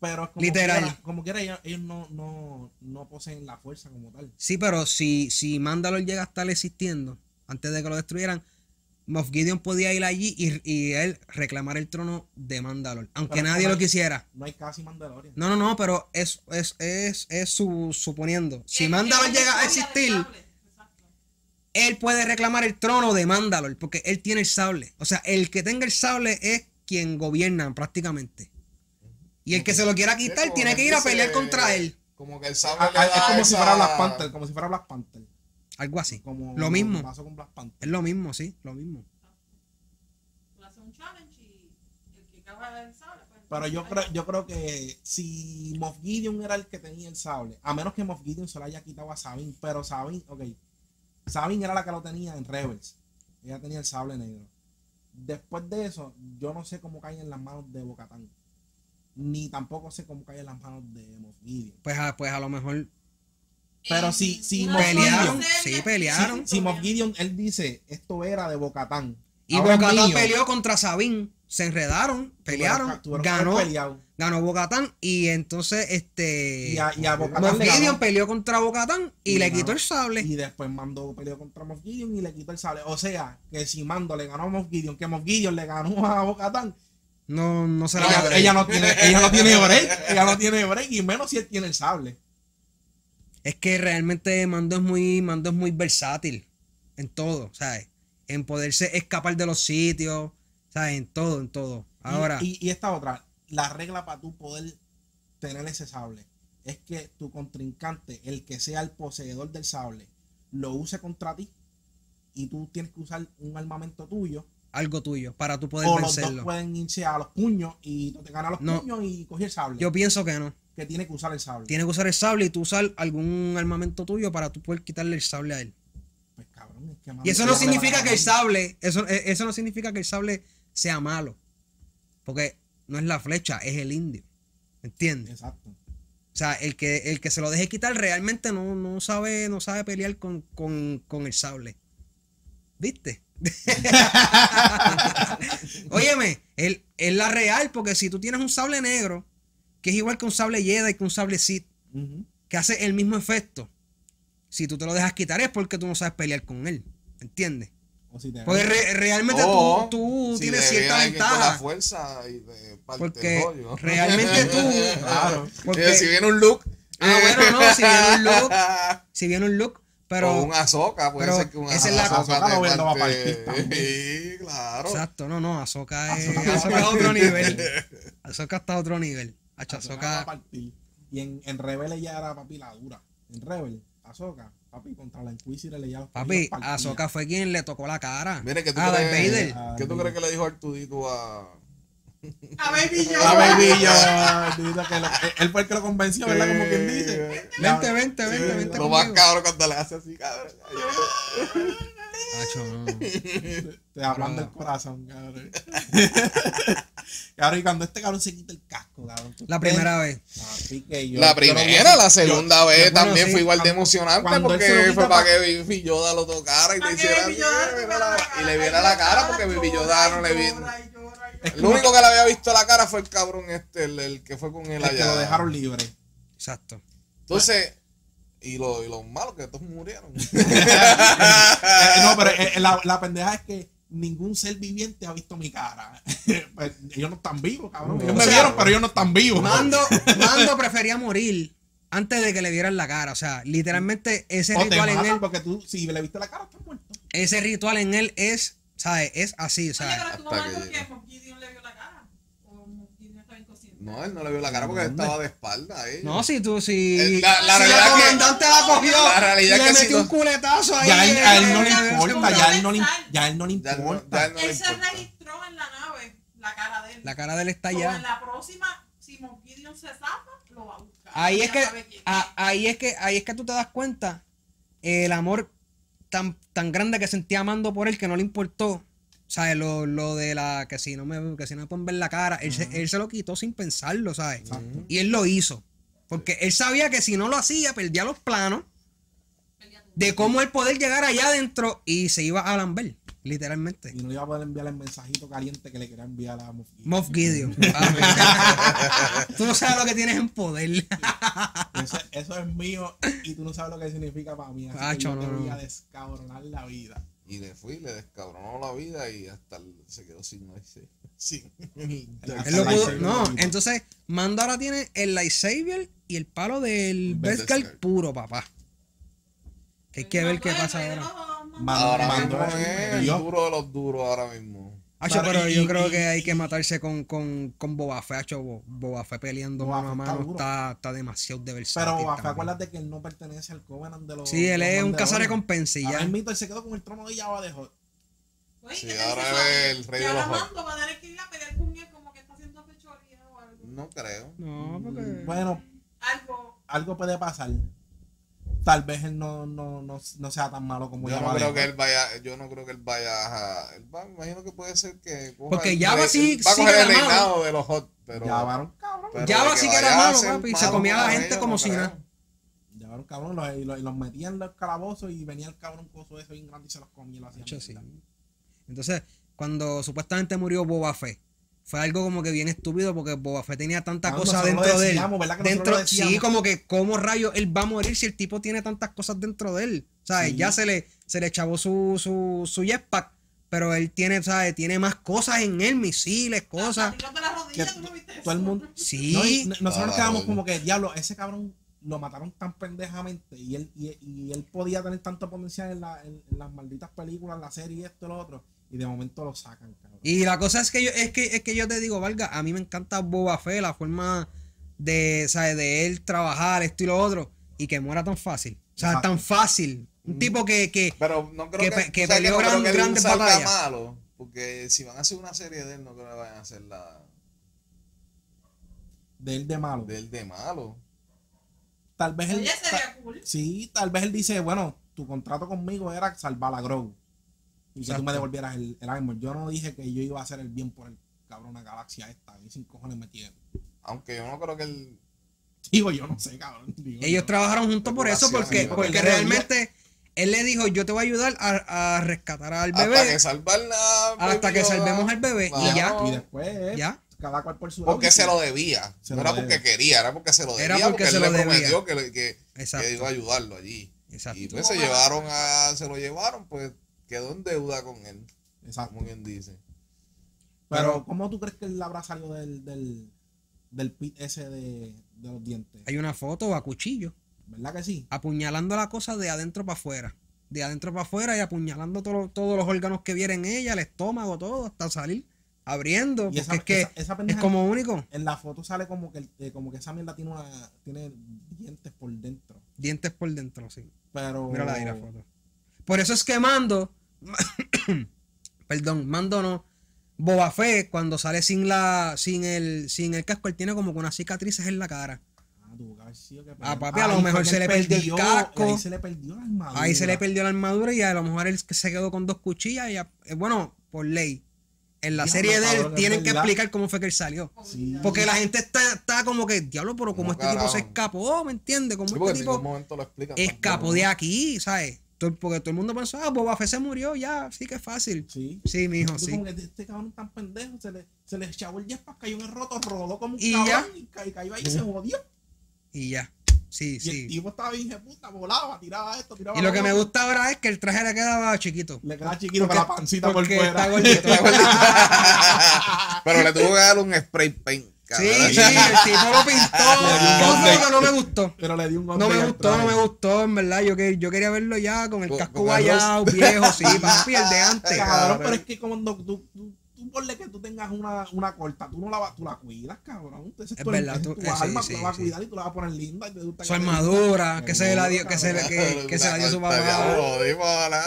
Pero como Literal. Quiera, como quiera, ellos, ellos no, no, no poseen la fuerza como tal. Sí, pero si, si Mandalor llega a estar existiendo, antes de que lo destruyeran, Moff Gideon podía ir allí y, y él reclamar el trono de Mandalor, aunque Pero nadie lo quisiera. No hay casi Mandalorian. No, no, no, pero es, es, es, es su, suponiendo. Si Mandalor llega a existir, sable. Él puede reclamar el trono de Mandalor, porque él tiene el sable. O sea, el que tenga el sable es quien gobierna prácticamente. Y el que se lo quiera quitar tiene que ir a pelear contra él. Como que el sable Ah, le ah, da es como si fuera Black Panther, como si fuera Black Panther. Algo así. Como Lo mismo. pasó con Black Panther. Es lo mismo, sí, lo mismo. Tú haces un challenge y el que acaba el sable, pues. Pero yo creo, yo creo que si Moff Gideon era el que tenía el sable, a menos que Moff Gideon se lo haya quitado a Sabine, pero Sabine, ok, Sabine era la que lo tenía en Rebels. Ella tenía el sable negro. Después de eso, yo no sé cómo cae en las manos de Bocatán. Ni tampoco sé cómo cae en las manos de Moff Gideon. Pues a, pues a lo mejor Pero si- si Moff Pelearon, sí, pelearon. Si Moff Gideon, él dice, esto era de Bocatán. Y Bocatán peleó contra Sabine. Se enredaron, pelearon, Tuvieron ganó, ganó Bocatán y entonces este Y a, y a Bocatán Moff le ganó. Gideon peleó contra Bocatán y, Y le ganó. quitó el sable. Y después Mando peleó contra Moff Gideon y le quitó el sable. O sea, que si Mando le ganó a Moff Gideon, que Moff Gideon le ganó a Bocatán, No, no se la ella, ella no tiene, ella no tiene break. Ella no tiene break, y menos si él tiene el sable. Es que realmente Mando es muy, Mando es muy versátil en todo, ¿sabes? En poderse escapar de los sitios, ¿sabes? En todo, en todo. Ahora, Y, y esta otra, la regla para tú poder tener ese sable es que tu contrincante, el que sea el poseedor del sable, lo use contra ti y tú tienes que usar un armamento tuyo algo tuyo, para tú poder o los dos vencerlo. pueden irse a los puños y tú te ganas los No. puños y coger el sable. Yo pienso que no. Que tiene que usar el sable. Tienes que usar el sable y tú usar algún armamento tuyo para tú poder quitarle el sable a él. Pues cabrón, es que Y eso no significa que el sable, eso, eh, eso no significa que el sable sea malo. Porque no es la flecha, es el indio. ¿Entiendes? Exacto. O sea, el que, el que se lo deje quitar realmente no, no sabe, no sabe pelear con, con, con el sable. ¿Viste? Óyeme, es la real, porque si tú tienes un sable negro, que es igual que un sable Jedi que un sable Sith, Ujú. que hace el mismo efecto, si tú te lo dejas quitar es porque tú no sabes pelear con él. ¿Entiendes? O si te Porque re- realmente O tú, tú si tienes cierta Con la ventaja. fuerza y de parte Porque rollo. realmente tú. Claro. porque- Eh, si viene un look. Ah, bueno, no, si viene un look, si viene un look, pero. o un Azoka, puede pero ser que un esa es la- lo va a partir. Sí, claro. Exacto, no, no, Azoka es, Ahsoka es otro nivel. Azoka está a otro nivel. Hacho, Ahsoka va a Ahsoka, partir. Y en, en Rebel ella era papi la dura. En Rebel, Ahsoka, papi, contra la Inquisitor le llama papi, Azoka fue quien le tocó la cara. Mire, ¿qué tú, a crees, Vader. ¿qué tú crees que le dijo Artudito a. A Baby Yoda. A Baby Yoda, dice que lo- él fue el que lo convenció, ¿verdad? Como quien dice. Vente, vente, vente, vente Lo más cabrón cuando le hace así, cabrón. Hacho, no. Te hablan del corazón, cabrón. Cabrón, y cuando este cabrón se quita el casco, cabrón. La primera vez. Yo- La lo primera, la segunda vez bueno, también sí, fue igual de emocionante porque lo fue para pa- que Baby Yoda lo tocara y le hiciera y le viera la cara porque Baby Yoda no le vi. llora, llora, llora. El único que le había visto la cara fue el cabrón este, el, el que fue con él El que lo allá. dejaron libre. Exacto. Entonces, y, lo, y los malos que todos murieron. Eh, no, pero eh, la, la pendeja es que ningún ser viviente ha visto mi cara. Pues, ellos no están vivos, cabrón. Ellos O me vieron, pero ellos no están vivos. Mando, Mando prefería morir antes de que le vieran la cara. O sea, literalmente ese o te ritual en él, porque tú, si le viste la cara, estás muerto. ese ritual en él es, ¿sabes? Es así, Oye, ¿sabes? pero hasta mal que porque llegue. Moff Gideon le vio la cara. O Moff Gideon estaba inconsciente. No, él no le vio la cara porque ¿Dónde? estaba de espalda a ella. No, si tú, si, Eh, la- la si realidad el que- comandante la cogió, la realidad le que metió un culetazo ahí. Ya a él, a él no le importa, ya, él no le, ya, él no le Ya no- importa. ya no le Él se registró en la nave la cara de él. La cara de él está O en allá. la próxima, si Moff Gideon se zapa, lo va a buscar. Ahí es que, a- ahí es que, ahí es que tú te das cuenta el amor tan, tan grande que sentía amando por él que no le importó. ¿Sabes? Lo, lo de la que si no me, que si no me pueden ver la cara, él, se, él se lo quitó sin pensarlo, ¿sabes? Y él lo hizo. Porque él sabía que si no lo hacía, perdía los planos de cómo él poder llegar allá adentro y se iba a lamber, literalmente. Y no iba a poder enviar el mensajito caliente que le quería enviar a Moff Gideon. Moff Gideon. Tú no sabes lo que tienes en poder. Eso, eso es mío y tú no sabes lo que significa para mí. Así que yo te voy a descabronar la vida. Y le fui, le descabronó la vida y hasta el- se quedó sin Hasta pudo- lightsaber no, entonces Mando ahora tiene el lightsaber y el palo del Beskar. Puro, papá. Que hay que ver qué pasa ahora. Mando- Ahora mismo es el duro de los duros ahora mismo. Acho, Pero y- yo y- creo y- que hay que matarse con, con, con Boba Fett. Acho, Bo- Boba Fett peleando Boba mano a mano está, está demasiado de versátil Pero Boba Fett, acuérdate que él no pertenece al Covenant de los. Sí, él los es un cazarrecompensa y ya. mismo él se quedó con el trono de Java de Hot. Sí, ¿qué te ahora es el rey de los. Mando va a tener que ir a pelear con él como que está haciendo fechoría o algo. No creo. No, porque. Bueno, Algo. algo puede pasar. Tal vez él no, no, no, no sea tan malo como Yo no creo que él vaya, yo no creo que él vaya a. Él va, me imagino que puede ser que. coja Porque rey- sí- va a sí coger el era malo. reinado de los hot, pero. Era un cabrón. que sí que era malo, papi, y se comía a la gente como si nada. Un cabrón. Los, y los, y los metían en los calabozos y venía el cabrón coso ese bien grande y se los comía y lo hacía. Entonces, cuando supuestamente murió Boba Fett, fue algo como que bien estúpido porque Boba Fett tenía tanta Ah, cosa dentro de él. decíamos, ¿verdad que nosotros Dentro, sí, como que cómo rayos él va a morir si el tipo tiene tantas cosas dentro de él. ¿Sabes? Sí. Ya se le, se le chavó su, su, su jetpack, pero él tiene, ¿sabes? Tiene más cosas en él, misiles, cosas. Tírate la rodilla, Que ¿tú no viste eso? Todo el mundo. Sí. No, nosotros Ah, nos quedamos oye. como que, diablo, ese cabrón lo mataron tan pendejamente y él, y, y él podía tener tanto potencial en, la- en- en las malditas películas, en la serie y esto y lo otro, y de momento lo sacan, cabrón. Y la cosa es que yo, es que, es que yo te digo, Valga, a mí me encanta Boba Fett, la forma de, ¿sabes? de él trabajar, esto y lo otro, y que muera tan fácil. O sea, Exacto. tan fácil. Un tipo que, que Pero no creo Que que, que o sea, peleó no gran- grandes batallas. malo. Porque si van a hacer una serie de él, no creo que vayan a hacer la De él de malo. de él de malo. Tal vez él. Ta- sería cool. sí, tal vez él dice, bueno, tu contrato conmigo era salvar a Grogu. Y que Exacto. tú me devolvieras el, el armor. Yo no dije que yo iba a hacer el bien por el cabrón, la galaxia esta. Y sin cojones me. Aunque yo no creo que él. Digo, yo no sé, cabrón. Digo ellos trabajaron juntos por eso, porque, porque realmente él le dijo, yo te voy a ayudar a, a rescatar al Hasta bebé que salvar la. hasta que salvemos al bebé. Vamos. Y ya, Y después, eh, ya. cada cual por su Porque lado. se lo debía. Se no lo era porque quería, era porque se lo Era debía. porque Porque, se él lo le debía. prometió que, le- que, que iba a ayudarlo allí. Exacto. Y pues se llevaron a. Se lo llevaron, pues quedó en deuda con él. Exacto. Como bien dice. Pero, Pero- ¿cómo tú crees que él habrá salido del, del, del pit ese de, de los dientes? Hay una foto a cuchillo, ¿Verdad que sí? apuñalando la cosa de adentro para afuera. De adentro para afuera y apuñalando todo- todos los órganos que vienen ella, el estómago, todo, hasta salir, abriendo. Y Porque esa, es que esa, esa es como único. en la foto sale como que, eh, como que esa mierda tiene, una, tiene dientes por dentro. Dientes por dentro, sí. Pero. Mírala ahí la foto. Por eso es que Mando, perdón, Mando no, Boba Fett, cuando sale sin la, sin el, sin el casco, él tiene como que unas cicatrices en la cara. Ah, tuvo que que- Ah, papi, a lo mejor se le perdió el casco. Ahí se le perdió la armadura. Ahí se le perdió la armadura y a lo mejor él se quedó con dos cuchillas y a- eh, bueno, por ley. en la serie de él tienen que explicar cómo fue que él salió. Sí. Porque la gente está, está como que, diablo, pero como ¿Cómo este tipo se escapó, ¿me entiendes? Como Sí, este en tipo momento lo explican. escapó de aquí, ¿sabes? Porque todo el mundo pensó, ah, Boba Fett se murió, ya, sí que es fácil. Sí. Sí, mijo, Tú sí. como que este cabrón tan pendejo, se le, se le echó el jetpack, cayó en el roto, rodó como un Y cabrón ya. y, ca- y cayó ahí y se jodió. Y ya. Sí, Y el sí. tipo estaba bien puta, volaba, tiraba esto, tiraba Y lo que me gusta ahora es que el traje le quedaba chiquito. Le queda chiquito con la pancita por porque fuera. está gordito. Pero le tuvo que dar un spray paint. Sí, sí, el tipo lo pintó. ¿Cómo fue lo que no me gustó? Pero le di un No me gustó, no me gustó, en verdad. Yo, que, yo quería verlo ya con el casco guayado, viejo, sí, papi, el de antes. Cabrón. pero es que cuando tú, tú, ponle que tú tengas una, una corta, tú no la vas, tú la cuidas, cabrón. Es, Es tu, verdad, tú- tu eh, sí, alma, sí, tú la vas a sí. cuidar y tú la vas a poner linda. Y te gusta Su armadura, que se la dio, que se, que, que se la dio su papá. dímosla.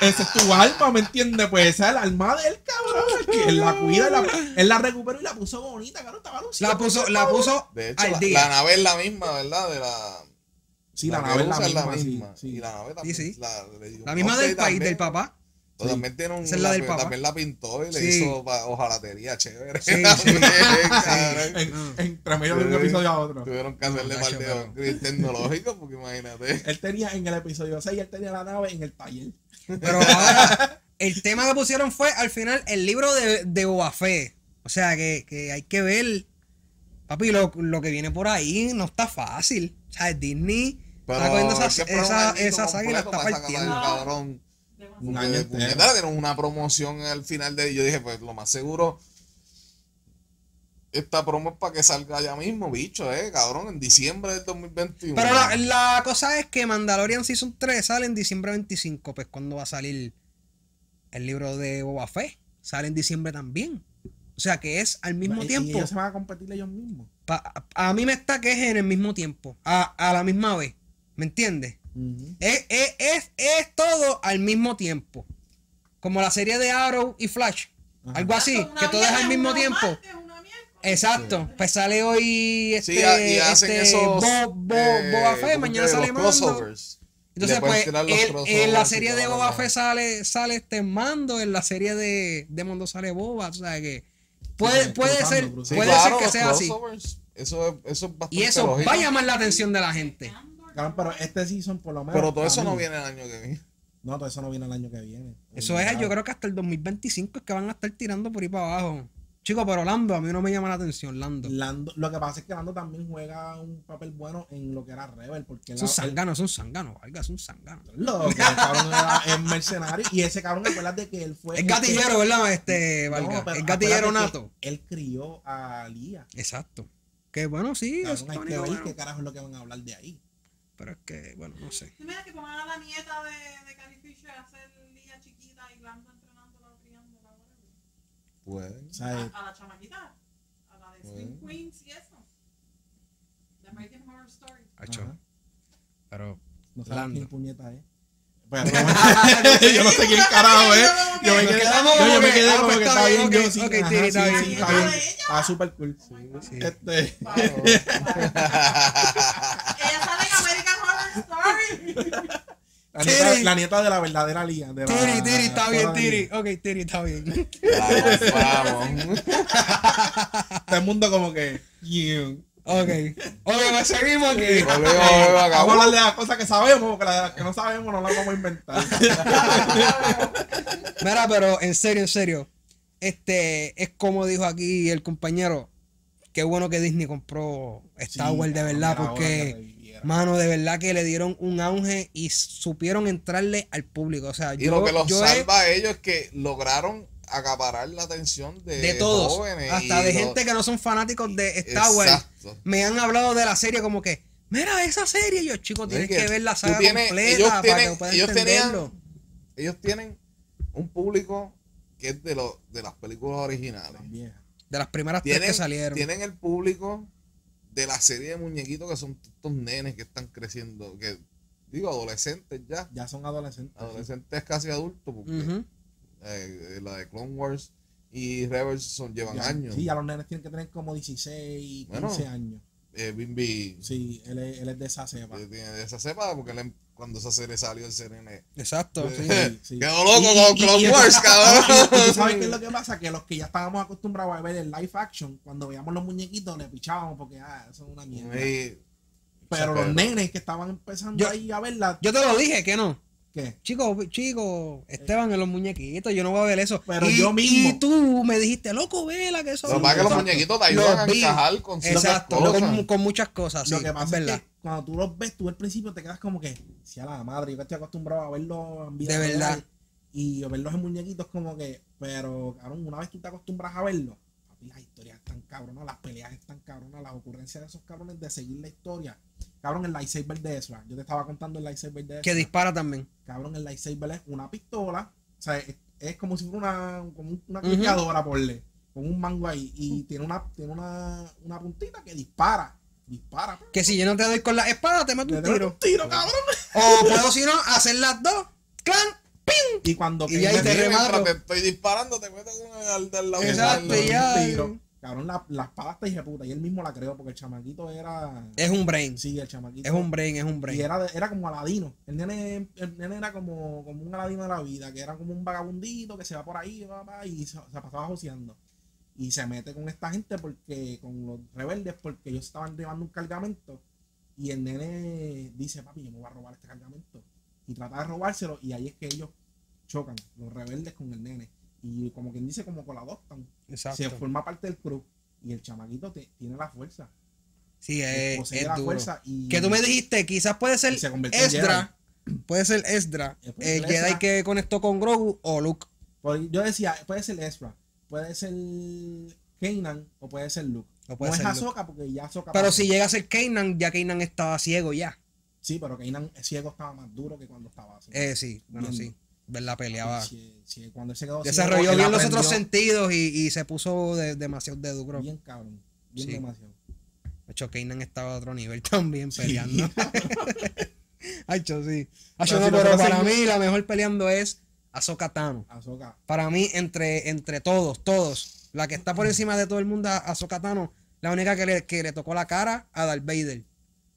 Ese- Esa es tu alma, ¿me entiendes? Pues esa es el alma de él, cabrón. Que él la cuida, la, él la recuperó y la puso bonita, cabrón. Estaba luciendo. La puso, la puso De hecho, al la, día. la nave es la misma, ¿verdad? De la. Sí, la nave es la misma, sí, sí. Y la nave también. sí. La, misma del país, del papá. También tiene un. Esa es la del papá. También la pintó y le Sí. hizo ojalatería chévere. Sí. En, entre medio de un episodio a otro. Tuvieron que hacerle No, upgrade tecnológico, porque imagínate. Él tenía en el episodio 6, él tenía la nave en el taller. Pero ahora, el tema que pusieron fue al final el libro de, de Boba Fett. O sea que, que hay que ver. Papi, lo, lo que viene por ahí no está fácil. O sea, Disney Pero está cogiendo hay esa, completo está partiendo. cabrón. Un año entero. dieron una promoción al final de yo dije, pues lo más seguro esta promo es para que salga ya mismo, bicho, eh, cabrón, en diciembre del 2021. Pero la, la cosa es que Mandalorian Season 3 sale en diciembre 25. Pues cuando va a salir el libro de Boba Fett. Sale en diciembre también. O sea que es al mismo Y- Y tiempo. ellos se van a competir ellos mismos. Pa- a mí me está que es en el mismo tiempo. A, a la misma vez. ¿Me entiendes? Es, es, es, es todo al mismo tiempo. Como la serie de Arrow y Flash. Ajá. Algo así, que todo es al mismo tiempo. martes. Exacto. Pues sale hoy este, Sí, y hacen este esos Bo- Bo- eh, Boba Fett, ¿cómo mañana sale los Mando. crossovers. Entonces, pues, él- en la serie de Boba. Fett sale, sale este mando, en la serie de, de Mando sale Boba, o sea que puede, Sí, puede ser, puede claro, ser que sea así. Eso es, eso es bastante Y eso lógico. va a llamar la atención de la gente. Cabrón, pero este season por lo menos. Pero todo eso mí- no viene el año que viene. No, todo eso no viene el año que viene. Eso es, yo creo que hasta el 2025 es que van a estar tirando por ahí para abajo. Chico, pero Lando a mí no me llama la atención, Lando. Lando, lo que pasa es que Lando también juega un papel bueno en lo que era Rebel. Porque Es un sangano, es un valga, es un sangano. Lo que el cabrón era es mercenario. Y ese cabrón, acuérdate de que él fue. Es el que- gatillero, ¿verdad? Este, No, valga. pero es gatillero nato. Él crió a Lía. Exacto. Que bueno, sí, Cabrón, hay está que ver bueno. qué carajo es lo que van a hablar de ahí. Pero es que, bueno, no sé. ¿Tú mira que pongan a la nieta de, de Carrie Fisher a hacer Lía chiquita y Lando entrenándola, criándola, whatever? Pueden. A, a la chamaquita, a la de Bueno. Queens y eso. The American Horror Story. Hacho. Ajá. Pero. no sabes quién puñeta es. Pero, yo no sé quién carajo es. Yo me quedé, yo, yo me que, quedé ah, como pues que está bien, Yo sí, ok, ajá, Tiri, está sí, sí, ¿La está bien. Está súper cool. Oh my God. Sí. Este, Wow, wow. Ella sale en La, nieta, Tiri. la nieta de la verdadera Lía. de la- Tiri, Tiri, está bien, Tiri. Ok, Tiri, está bien. Vamos. Todo el mundo como que. "Yeah". Ok. Ok, pues seguimos aquí. Vamos a hablar de las cosas que sabemos, porque las de las que no sabemos no las vamos a inventar. Mira, pero en serio, en serio. Este, es como dijo aquí el compañero. Qué bueno que Disney compró Star Sí, Wars de verdad, porque. Mano, de verdad que le dieron un auge y supieron entrarle al público. O sea, Y yo, lo que los he- salva a ellos es que lograron acaparar la atención de, de todos, jóvenes. hasta de los- gente que no son fanáticos de Star Wars, Exacto. me han hablado de la serie como que, mira esa serie, yo chicos, tienes es que que ver la saga tienes- completa ellos para tienen- que puedas ellos tenían- entenderlo. Ellos tienen un público que es de, lo, de las películas originales. De las primeras tres que salieron. tienen el público de la serie de muñequitos que son estos nenes que están creciendo, que digo adolescentes ya, Ya son adolescentes. adolescentes casi adultos, porque Ujú. eh, la de Clone Wars y Rebels son, llevan Ya- años. Sí, ya los nenes tienen que tener como 16, 15 Bueno. años. Eh, Bimbi Sí, él es, él es de esa cepa. eh, tiene de esa cepa porque él em- cuando esa serie salió el CNN. Exacto, sí. Sí, sí. Quedó loco Y- con Clone y- Wars, y- cabrón. y tú sabes qué es lo que pasa? Que los que ya estábamos acostumbrados a ver el live action, cuando veíamos los muñequitos, le pichábamos porque, ah, eso es una mierda. Pero los nenes que estaban empezando Yo- ahí a verla, Yo te lo dije que no. ¿qué? Chico, chico, Esteban en los muñequitos, yo no voy a ver eso. Pero y, yo mismo. Y tú me dijiste, loco, vela, que eso. Lo que pasa es que los muñequitos te ayudan a encajar con Exacto, cosas. con, con muchas cosas, sí, lo que es pasa es, verdad. que cuando tú los ves, tú al principio te quedas como que, si a la madre, yo que estoy acostumbrado a verlos en vida De verdad. real Y verlos en muñequitos como que, pero cabrón, una vez tú te acostumbras a verlo, papi, las historias están cabronas, las peleas están cabronas, las ocurrencias de esos cabrones de seguir la historia. Cabrón, el lightsaber de Ezra, yo te estaba contando el lightsaber de Ezra. Que dispara también. Cabrón, el lightsaber es una pistola, o sea, es, es como si fuera una, como una Ujú. cliqueadora, porle, con un mango ahí, y tiene una, tiene una, una puntita que dispara, dispara. Que si yo no te doy con la espada, te mato un tiro. un tiro, cabrón. O puedo, si no, hacer las dos. ¡Clan! ¡Ping! Y cuando Y ahí te remato. te estoy disparando, te meto con el del lado. Exacto, y ya. tiro. Cabrón, la, la espada está hija puta. Y él mismo la creó porque el chamaquito era. Es un brain. Sí, el chamaquito. Es un brain, es un Y brain. era, de- era como Aladino. El nene, el nene era como, como un Aladino de la vida, que era como un vagabundito que se va por ahí va, va, y se, se pasaba joseando. Y se mete con esta gente porque, con los rebeldes, porque ellos estaban llevando un cargamento. Y el nene dice, papi, yo me voy a robar este cargamento. Y trata de robárselo, y ahí es que ellos chocan, los rebeldes con el nene. Y como quien dice, como que lo adoptan. Se forma parte del crew. Y el chamaquito te- tiene la fuerza. Sí, es, posee es la duro. fuerza. Y, Que tú me dijiste, quizás puede ser se Esdra. Puede ser Esdra. Eh, El ser Jedi que conectó con Grogu o Luke. Por- yo decía, puede ser Ezra, puede ser Kanan o puede ser Luke. O puede no ser es Luke. Ahsoka porque ya Ahsoka Pero pasó. si llega a ser Kanan, ya Kanan estaba ciego ya. Sí, pero Kanan ciego estaba más duro que cuando estaba así. Eh, sí, bueno, sí. ¿Verdad? Peleaba. Sí, sí, cuando él se quedó Desarrolló ciego, bien los otros sentidos y, y se puso de- demasiado de duro. Bien cabrón, bien Sí. demasiado. De hecho, Kanan estaba a otro nivel también peleando. Hacho, sí. Hacho, no, si pero para mí la mejor peleando es Ahsoka Tano. Para mí, entre, entre todos, todos, la que está por encima de todo el mundo, Ahsoka Tano, la única que le, que le tocó la cara a Darth Vader.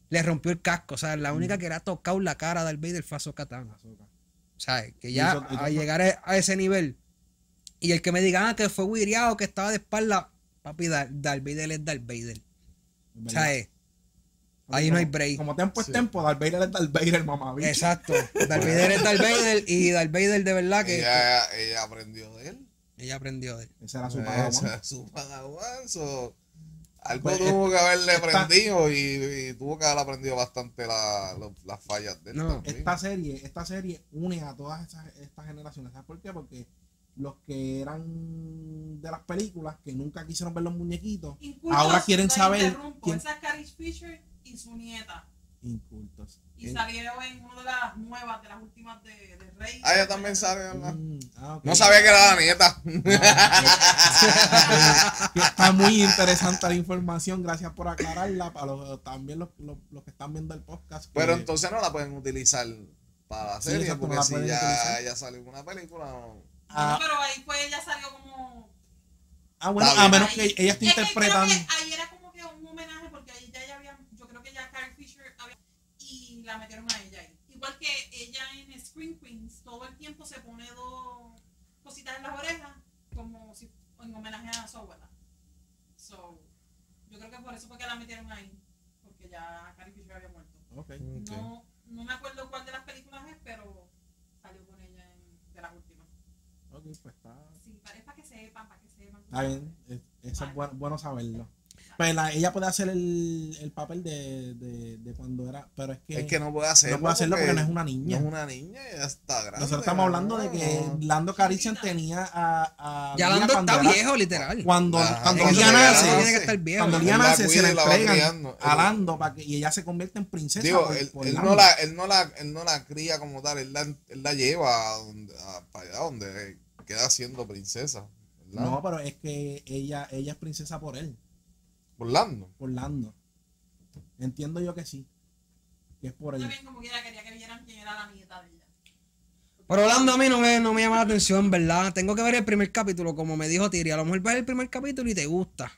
Le rompió el casco. O sea, la única que le ha tocado la cara a Darth Vader fue Ahsoka Tano. O sea, que ya eso- y a todo- llegar a, a ese nivel. Y el que me diga ah, que fue wiriado, que estaba de espalda, papi, Dar- Darth Vader es Darth Vader. O sea, eh, Como- ahí no hay break. Como tempo es Sí. tempo, Darth Vader es Darth Vader, mamá. bicho. Exacto. Darth Vader es Darth Vader y Darth Vader de verdad que Ella, ella aprendió de él. ella aprendió de él. Ese era su Esa padawan. es su padawan, so, Algo Pues, tuvo que haberle esta- aprendido y, y tuvo que haber aprendido bastante la- lo- las fallas de él No, también. Esta serie, esta serie une a todas esas, estas generaciones. ¿Sabes por qué? Porque los que eran de las películas, que nunca quisieron ver los muñequitos, Incultos, ahora quieren saber quién- Esa es Carrie Fisher y su nieta. incultos. Y ¿Quién? salieron en una de las nuevas, de las últimas de, de Rey. Ah, ella también sale, ¿verdad? Mm, ah. No sabía que era la nieta. Está muy interesante la información, gracias por aclararla. Para los, también los, los, los que están viendo el podcast. que- Pero entonces no la pueden utilizar para la Sí, serie, no porque la si ya utilizar. ella salió en una película, no. Ah. No, pero ahí fue, ella salió como. ah, bueno, a menos que ella esté Es que interpretando. creo que ahí era como que un homenaje, porque ahí ya, ya había. Yo creo que ya Carrie Fisher había. Y la metieron a ella ahí. Igual que ella en Screen Queens, todo el tiempo se pone dos cositas en las orejas, como si en homenaje a su abuela. So, yo creo que por eso fue que la metieron ahí, porque ya Carrie Fisher había muerto. No, no me acuerdo cuál de las películas es, pero salió con ella en, de las últimas. Ok, pues está. Sí, para, es para que sepan, para que sepan. Está bien, es- eso es bueno, bueno saberlo. Pues la- ella puede hacer el, el papel de, de, de cuando era, pero es que, Es que no puede hacerlo. no puede hacerlo porque, no es una niña. No es una niña, ella está grande. Nosotros estamos hablando de no. que Lando Calrissian tenía a, a Ya Lando cuando está era- viejo, literal. Cuando, Ajá. cuando nace, tiene que estar viejo. cuando ¿no? Lía Él la nace, se la y entregan criando. a Él- Lando para que, y ella se convierte en princesa. Digo, por- él, por él Lando. no la, él, no la, él no la cría como tal, él la, él la lleva a donde, a- para allá donde queda siendo princesa. ¿verdad? No, pero es que ella, ella es princesa por él, Orlando. por Lando. Entiendo yo que sí. Que es por él. También como quiera quería que vieran quién era la nieta de ella. Pero Orlando a mí no me, no me llama la atención, ¿verdad? Tengo que ver el primer capítulo, como me dijo Tiri. A lo mejor ves el primer capítulo y te gusta.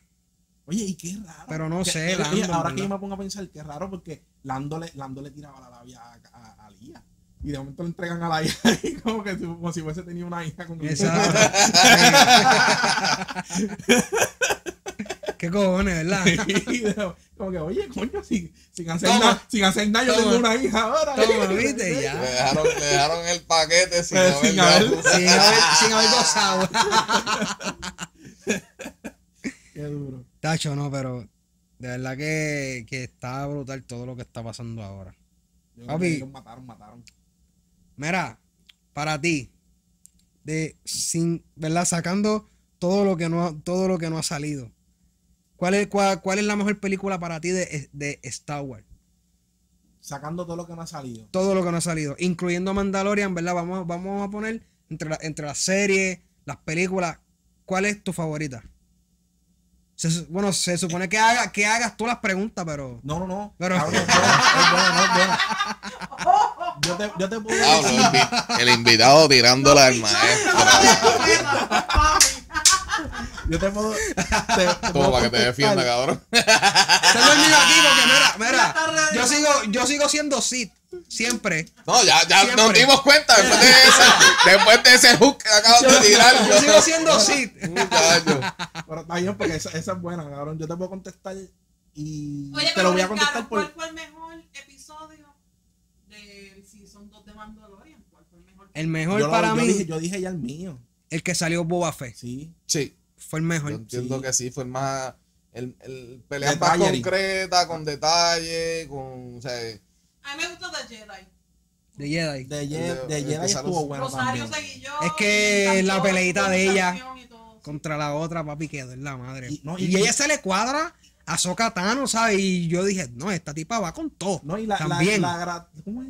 Oye, y qué raro. Pero no Que- sé, oye, Lando, ahora que yo me pongo a pensar, qué raro porque Lando le, Lando le tiraba la labia a, a, a Lía. Y de momento le entregan a la hija y como que si- como si hubiese tenido una hija con Exacto. ¿Qué cojones, verdad? Como que, oye, coño, sin, sin hacer nada, sin hacer nada, yo tengo una hija ahora. Toma, viste, Le ya. dejaron, le dejaron el paquete sin Eh, haber sin haber- Sin haber, sin haber gozado. Qué duro. Tacho, no, pero de verdad que, que está brutal todo lo que está pasando ahora. Yo Papi. que mataron, mataron. Mira, para ti, de sin, ¿verdad? Sacando todo lo que no todo lo que no ha salido. ¿Cuál es, cuál, cuál es la mejor película para ti de, de Star Wars? Sacando todo lo que no ha salido. Todo lo que no ha salido, incluyendo Mandalorian, ¿verdad? Vamos, vamos a poner entre, la- entre las series, las películas, ¿cuál es tu favorita? Se bueno, se supone que, haga, que hagas tú las preguntas, pero... No, no, no. Pero- Cabrón, es buena, es buena, no es. Yo te, yo te puedo el, invi- el invitado tirándole al maestro. Yo te puedo. Te, te para que te defienda, cabrón. Tengo el mío aquí porque, mira, mira, yo sigo, yo sigo siendo Sith, siempre. No, ya, ya Siempre. nos dimos cuenta después de ese, después de ese hook que acabas de tirar. Yo sigo siendo Sith. Muchacho. Pero está bien, porque esa, esa es buena, cabrón. Yo te puedo contestar y Oye, te pero lo voy a contestar ¿cuál por. fue el mejor episodio del Season 2 de Mandalorian? ¿Cuál fue el mejor? El mejor Yo, lo- para yo mí, dije, yo dije ya el mío. el que salió Boba Fett, Sí. Sí, fue el yo mejor. entiendo Sí. que sí, fue el más. El, el pelea más concreta, con detalle, con. O sea, A mí me gustó The Jedi. De Jedi. De, Ye- El de- de el que Jedi estuvo bueno Rosario también. yo. Es que la peleita de ella. Contra la otra, papi, quedó en la madre. Y- Y, no, y- ella se le cuadra a Sokatano, ¿sabes? Y yo dije, no, esta tipa va con todo. No, y la, la, También. la gra- ¿cómo es?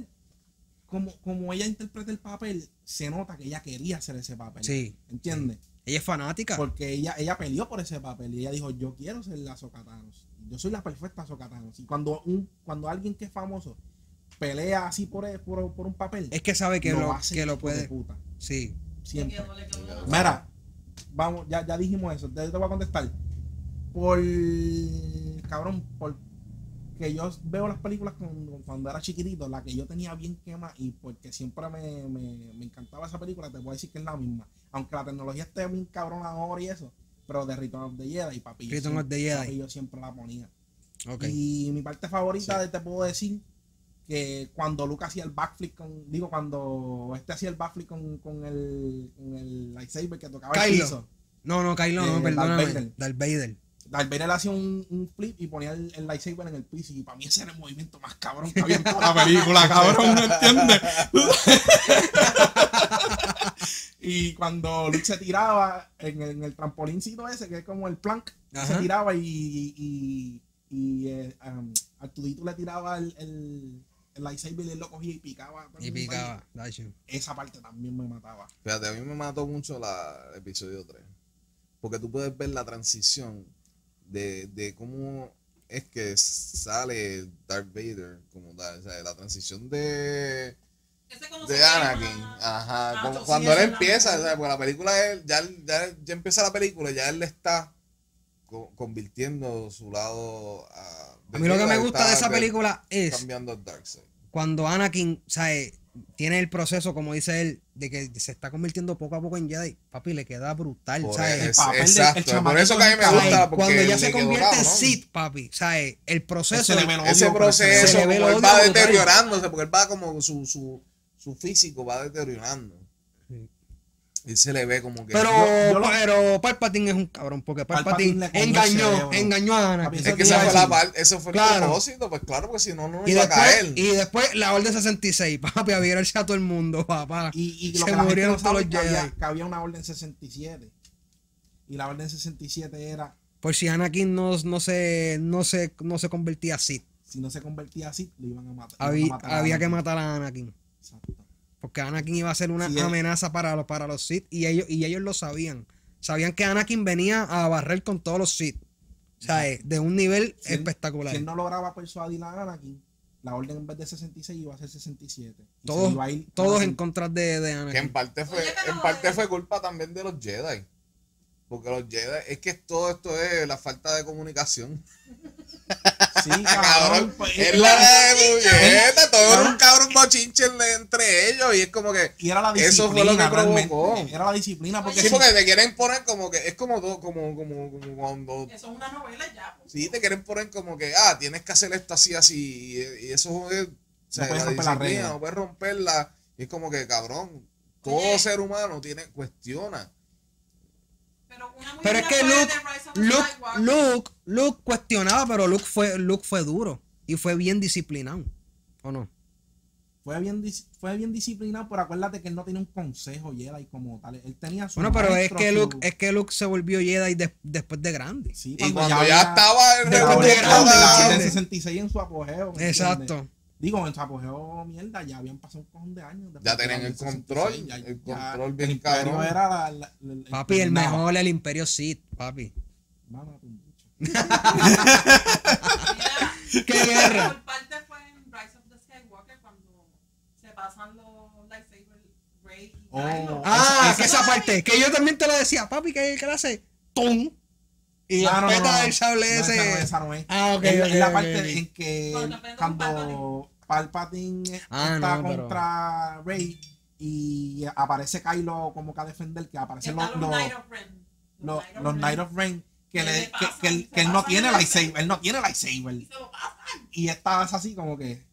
Como, como ella interpreta el papel, se nota que ella quería hacer ese papel. Sí. ¿Entiendes? Ella es fanática. Porque ella, ella peleó por ese papel y ella dijo, yo quiero ser la Sokatanos. Yo soy la perfecta Sokatanos. Y cuando, un, cuando alguien que es famoso pelea así por, por, por un papel, Es que sabe que lo, hace que lo puede. puta. Sí. Siempre. Mira, vamos, ya, ya dijimos eso. Te, te voy a contestar. Por cabrón, por que yo veo las películas con- cuando era chiquitito, la que yo tenía bien quema y porque siempre me, me, me encantaba esa película, te puedo decir que es la misma. Aunque la tecnología esté bien cabrón ahora y eso, pero de Return of the Jedi, papi. yo Return of the Jedi. papi, yo siempre la ponía. Ok. Y mi parte favorita de te puedo decir que cuando Luke hacía el backflip con, digo, cuando este hacía el backflip con, con el, con el lightsaber que tocaba el piso. No, no, Kylo, no, Eh, perdóname. Darth Vader. Darth Vader. Darth Vader hacía un, un flip y ponía el, el lightsaber en el piso y para mí ese era el movimiento más cabrón que había en toda la película, cabrón, ¿no entiendes? y cuando Luke se tiraba en el, en el trampolincito ese, que es como el plank, Ajá. se tiraba y, y, y eh, um, Artudito le tiraba el, el, el lightsaber y él lo cogía y picaba. Y picaba. Esa parte también me mataba. Fíjate, a mí me mató mucho la, el episodio 3. Porque tú puedes ver la transición de, de cómo es que sale Darth Vader como tal. O sea, la transición de, de Anakin. Ajá. Ah, como sí, cuando él es empieza, o sea, porque la película, él, ya, ya, ya empieza la película, ya él está co- convirtiendo su lado a... A mí lo que me gusta de esa película es Cambiando Darkseid. cuando Anakin, ¿sabes? Tiene el proceso, como dice él, de que se está convirtiendo poco a poco en Jedi. Papi, le queda brutal, Por ¿sabes? es- papel del- el exacto, por eso que a mí me gusta. Porque Cuando ya se quedó convierte en. Sith, papi, ¿sabes? El proceso. Ese el ese proceso, Se el como él va deteriorándose, porque él va como su, su, su físico va deteriorando. Sí. Y se le ve como que. Pero, Yo- yo lo- pero Palpatine es un cabrón, porque Palpatine el engañó, cerebro. engañó a Anakin. eso es que esa a fue la eso fue el Claro. propósito, pues claro, porque si no, no iba a caer. y después la Orden 66, papi, a virarse a todo el mundo, papá. Y, y Se lo que la gente murieron todos los había, Jedi. que había una orden 67. Y la orden 67 era, Por si Anakin no, no, se, no, se, no se convertía así. si no se convertía así, lo iban a matar. iban a Había, matar a había que matar a Anakin. Exacto. Porque Anakin iba a ser una Sí, es. amenaza para los, para los Sith y ellos, y ellos lo sabían. Sabían que Anakin venía a barrer con todos los Sith. O sea, eh, de un nivel Si él- espectacular. Si él no lograba persuadir a Anakin, la orden en vez de 66 iba a ser 67. Y se todos iba a ir todos Anakin. en contra de, de Que en Anakin. parte fue, en parte eh, fue culpa también de los Jedi. Porque los Jedi, es que todo esto es la falta de comunicación. Sí, Cabrón, cabrón. pues, es la de puñeta, todo era un cabrón bochinche entre ellos y es como que Y era la disciplina. Eso fue lo que provocó. Era la disciplina porque Sí, si- porque te quieren poner como que es como todo, como, como, como cuando Eso es una novela ya. pues. sí te quieren poner como que ah, tienes que hacer esto así así y, y eso es o sea, No puedes la romper la regla. no puedes romperla y es como que cabrón, todo Oye. ser humano tiene cuestiona. Pero, una muy Pero es que Luke, Luke. Luke, Luke cuestionaba, pero Luke fue, Luke fue duro y fue bien disciplinado. ¿O no? fue bien, dis- fue bien disciplinado, pero acuérdate que él no tenía un consejo Jedi como tal. Él tenía su Bueno, pero es que su- Luke, es que Luke se volvió Jedi de- después de grande. Sí, Y cuando ya, estaba el de la grande, orden- recuerdo la orden grande. del 66 en su apogeo. ¿me Exacto. entiendes? Digo, en su apogeo, mierda, ya habían pasado un cojón de años. Ya tenían la el control, 66, el control bien el imperio cabrón. era la, la- la- el Papi, el nada. mejor, el Imperio Sith, papi. Mama tu bicho. Mira, ¡Qué guerra! Por parte fue en Rise of the Skywalker cuando se pasan los lightsabers Rey y Oh. Ah, Esa- que esa parte, que yo también te lo decía, papi, que que le hace ¡tum! Y Ah, no, no, peta no, no. el sable No, ese. Esa no es, esa no es. Ah, ok, es, ok, es la ok, parte ok. en que cuando Palpatine Ah, está no, pero- contra Rey y aparece Kylo como que a defender, que aparecen los, los los, Knight of Ren. los, los Knight of Rain que, ¿Qué le, que, que él, que él no tiene el lightsaber, él no tiene lightsaber. Y Y esta es así como que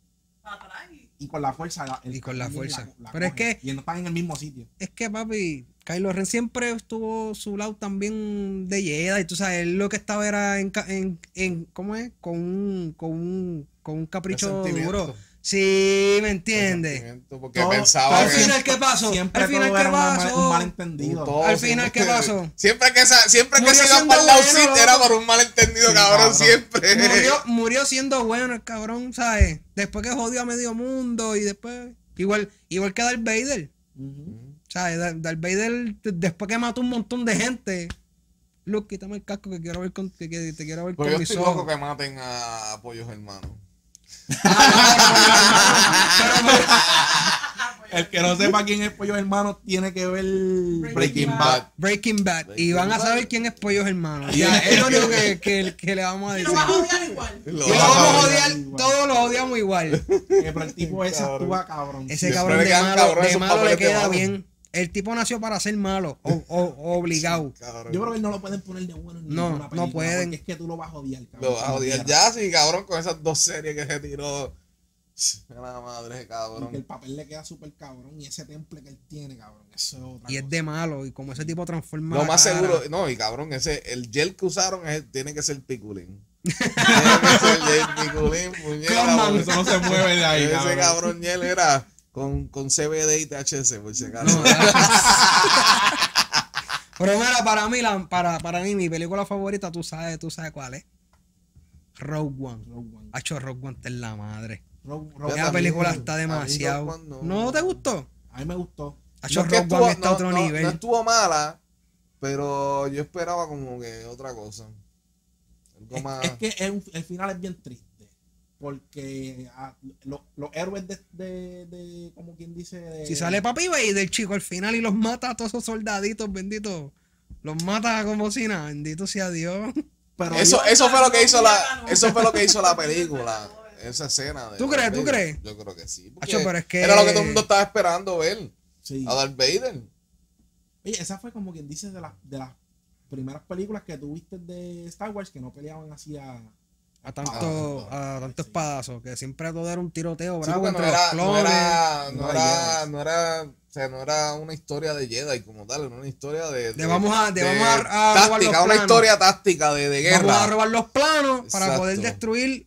y- y con la fuerza Y con la fuerza. la Pero es que- y no están en el mismo sitio. Es que, papi, Kylo Ren siempre estuvo su lado también de Jedi. Tú sabes, él lo que estaba era en, en, en ¿cómo es? Con un, con un, con un capricho duro. Sí, ¿me entiendes? Porque Todo- pensaba Al que final, ¿qué pasó? Siempre Al final, ¿qué pasó? un malentendido. todo Al final, ¿qué pasó? Siempre que, esa- siempre que se iba para el lado bueno, era por un malentendido, Sí, cabrón, cabrón. siempre. murió, murió siendo bueno el cabrón, ¿sabes? Después que jodió a medio mundo y después. Igual, igual que Darth Vader. Ujú. ¿Sabes? Dar- Darth Vader, después que mató un montón de gente. Luke, quítame el casco que quiero ver con, que, que te quiero ver Pues con yo mis estoy ojos. loco que maten a Pollos Hermanos. El que no sepa quién es Pollo Hermano tiene que ver Breaking Bad. Breaking Bad. y Breaking van a saber quién es Pollos Hermanos. Ya, es lo único que, que, que le vamos a Y decir. lo vas a odiar igual. Lo Y lo vas a vamos a odiar. odiar, igual. todos los odiamos igual. Eh, Pero el tipo ese Cabrón. actúa cabrón. Ese cabrón le de malo, cabrones de malo le queda malo. bien. El tipo nació para ser malo, o, o- obligado. Cabrón. Yo creo que no lo pueden poner de bueno en No, ninguna no película, pueden. porque es que tú lo vas a odiar, cabrón. Lo vas a odiar. Ya, sí, cabrón, con esas dos series que se tiró. La madre de Y que el cabrón. papel le queda súper cabrón. Y ese temple que él tiene, cabrón. Eso es otra Y es de malo, y como ese tipo transforma. Lo más cara. seguro, no, y cabrón, ese, el gel que usaron es- tiene que ser piculín. tiene que ser gel piculín, porque Eso no se mueve de ahí, Ese cabrón. cabrón gel era con, con CBD y THC, por si acaso. No, Pero mira, para mí, la, para, para mí, mi película favorita, tú sabes, tú sabes cuál es. Rogue One. Rogue One. Hacho Rogue One está en la madre. Rogue- Ya Rogue Esa película está demasiado. Rogue One no- ¿No te gustó? A mí me gustó. Hacho No es que Rogue One está a no- otro no- nivel. No estuvo mala, pero yo esperaba como que otra cosa. Algo Es, más. es que es el final es bien triste. Porque ah, lo- los héroes de, de, de, como quien dice, de- Si sale Papi Vader, chico, al final y los mata a todos esos soldaditos, bendito. Los mata como si nada, bendito sea Dios. pero Eso, yo- eso fue lo que hizo la, eso fue lo que hizo la película. Esa escena. de ¿Tú Darth crees? ¿Tú Vader. crees? Yo creo que sí. pero es que- Era lo que todo el mundo estaba esperando ver. sí. A Darth Vader. Oye, esa fue como quien dice de, las de las primeras películas que tuviste de Star Wars que no peleaban así a. A tanto, Ah, a tanto sí. espadazo, que siempre todo era un tiroteo Sí, bravo no era, los no era, no no era no era, o sea, no era una historia de Jedi como tal, era una historia de, De vamos a- de vamos a- a robar los táctica, una planos. historia táctica de, de guerra. Vamos a robar los planos para poder destruir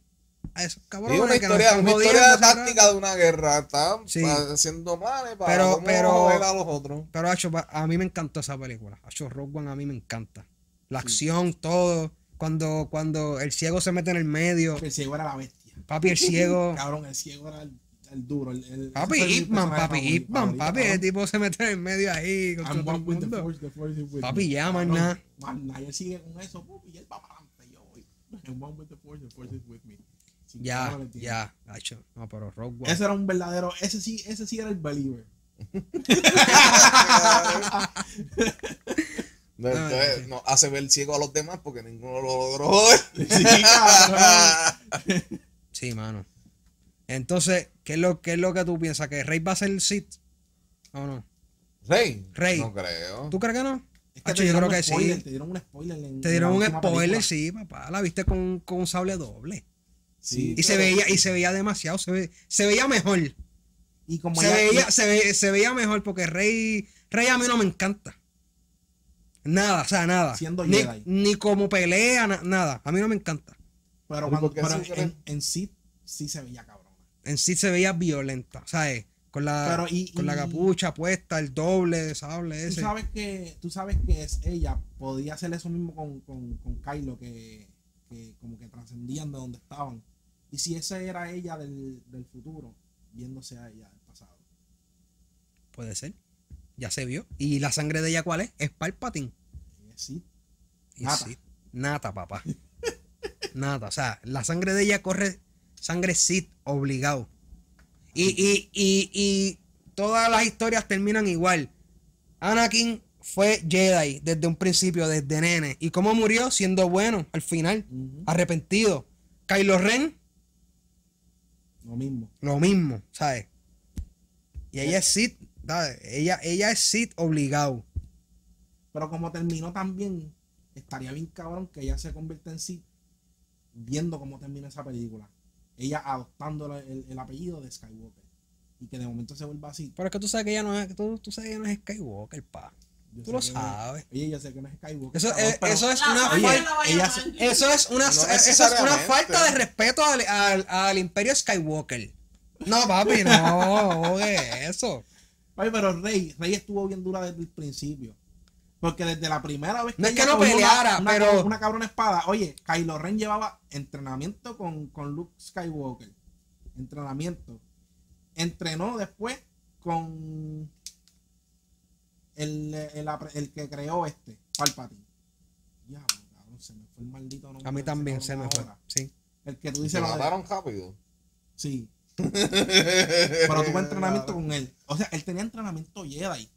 a esos Sí, cabrones una que nos historia, están una jodiendo, historia ¿sabes? táctica de una guerra. Están Sí. haciendo manes para Pero- cómo pero- a los otros. Pero Hacho, pa- a mí me encantó esa película. Hacho Rogue One a mí me encanta. La acción, todo. Cuando, cuando el ciego se mete en el medio. El ciego era la bestia. Papi, el ciego. Cabrón, el ciego era el, el duro. El, el- Papi, ese fue mi Ip Man, personaje papi, papi. El tipo se mete en el medio ahí todo el the force, force Papi, ya, más nada. más nada. Y él sigue con eso, pup, y él va para adelante. Yo voy. I'm one with the force, the force is with me. Sin Ya, ya, Hacho. No, pero One. Ese era un verdadero, ese sí, ese sí era el believer. Entonces, sí. nos hace ver ciego a los demás porque ninguno lo logró joder. Sí, mano. Entonces, ¿qué es lo, qué es lo que tú piensas? ¿Que Rey va a ser Sith? ¿O no? Rey. Rey. No creo. ¿Tú crees que no? Es que yo creo que spoiler, sí. Te dieron un spoiler. en- Te dieron un spoiler, película. sí, papá. La viste con, con un sable doble. Sí, Y se veía, y se veía demasiado, se, ve- se veía mejor. Y como Se veía, se, ve- se veía mejor porque Rey, Rey a mí no me encanta. Nada, o sea, nada. Siendo ni, Jedi. ni como pelea, na- nada. A mí no me encanta. Pero, ¿Y cuando, pero en, en sí, sí se veía cabrona. En sí se veía violenta, ¿sabes? Con la, Pero y- con la y- capucha puesta, el doble de sable Tú ese. sabes que, tú sabes que es ella, podía hacer eso mismo con, con, con Kylo, que, que como que trascendían de donde estaban. Y si esa era ella del, del futuro, viéndose a ella del pasado. Puede ser. Ya se vio. ¿Y la sangre de ella cuál es? Es Palpatine. Y Nata. sí, nata, papá. Nata. O sea, la sangre de ella corre sangre Sith obligado. Y, y, y, y todas las historias terminan igual. Anakin fue Jedi desde un principio, desde nene. ¿Y cómo murió? Siendo bueno al final. Arrepentido. Kylo Ren, Lo mismo. lo mismo, ¿sabes? Y ella es Sith, ¿sabes? Ella, ella es Sith obligado. Pero como terminó también, estaría bien cabrón que ella se convierta en Sith viendo cómo termina esa película. Ella adoptando el, el apellido de Skywalker. Y que de momento se vuelva así. Pero es que tú sabes que ella no es, tú, tú sabes que ella no es Skywalker, pa. Yo Tú lo sabes. Oye, yo sé que no es Skywalker. Eso, cabrón, eso es una sangre Oye, la va a ella llevar. Eso es una, No eso es una necesariamente. falta de respeto al, al- al imperio Skywalker. No, papi, no, ¿qué es eso? Oye, pero Rey, Rey estuvo bien dura desde el principio. Porque desde la primera vez No es que no peleara, una, pero- Una cabrona espada. Oye, Kylo Ren llevaba entrenamiento con, con Luke Skywalker. Entrenamiento. Entrenó después con el, el, el que creó este, Palpatine. Diablo, cabrón, se me fue el maldito nombre. A mí también se me fue. Sí. El que tú Se dices lo de- mataron rápido. Sí. Pero tuvo entrenamiento con él. O sea, él tenía entrenamiento Jedi.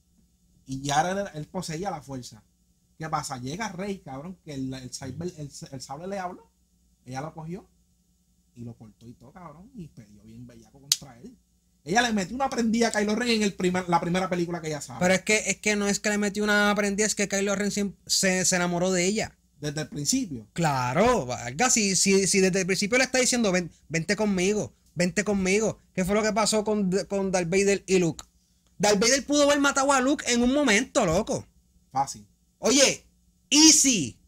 Y ya él, él poseía la fuerza. ¿Qué pasa? Llega Rey, cabrón, que el, el, sable, el, el sable le habló. Ella lo cogió. Y lo cortó y todo, cabrón. Y peleó bien bellaco contra él. Ella le metió una prendida a Kylo Ren en el primer, la primera película que ella sabe. Pero es que, es que no es que le metió una aprendiz, es que Kylo Ren se, se enamoró de ella. Desde el principio. Claro, valga, si, si, si desde el principio le está diciendo, "Ven- vente conmigo, vente conmigo. ¿Qué fue lo que pasó con, con Darth Vader y Luke? Darth Vader pudo haber matado a Luke en un momento, loco. Fácil. Oye, easy,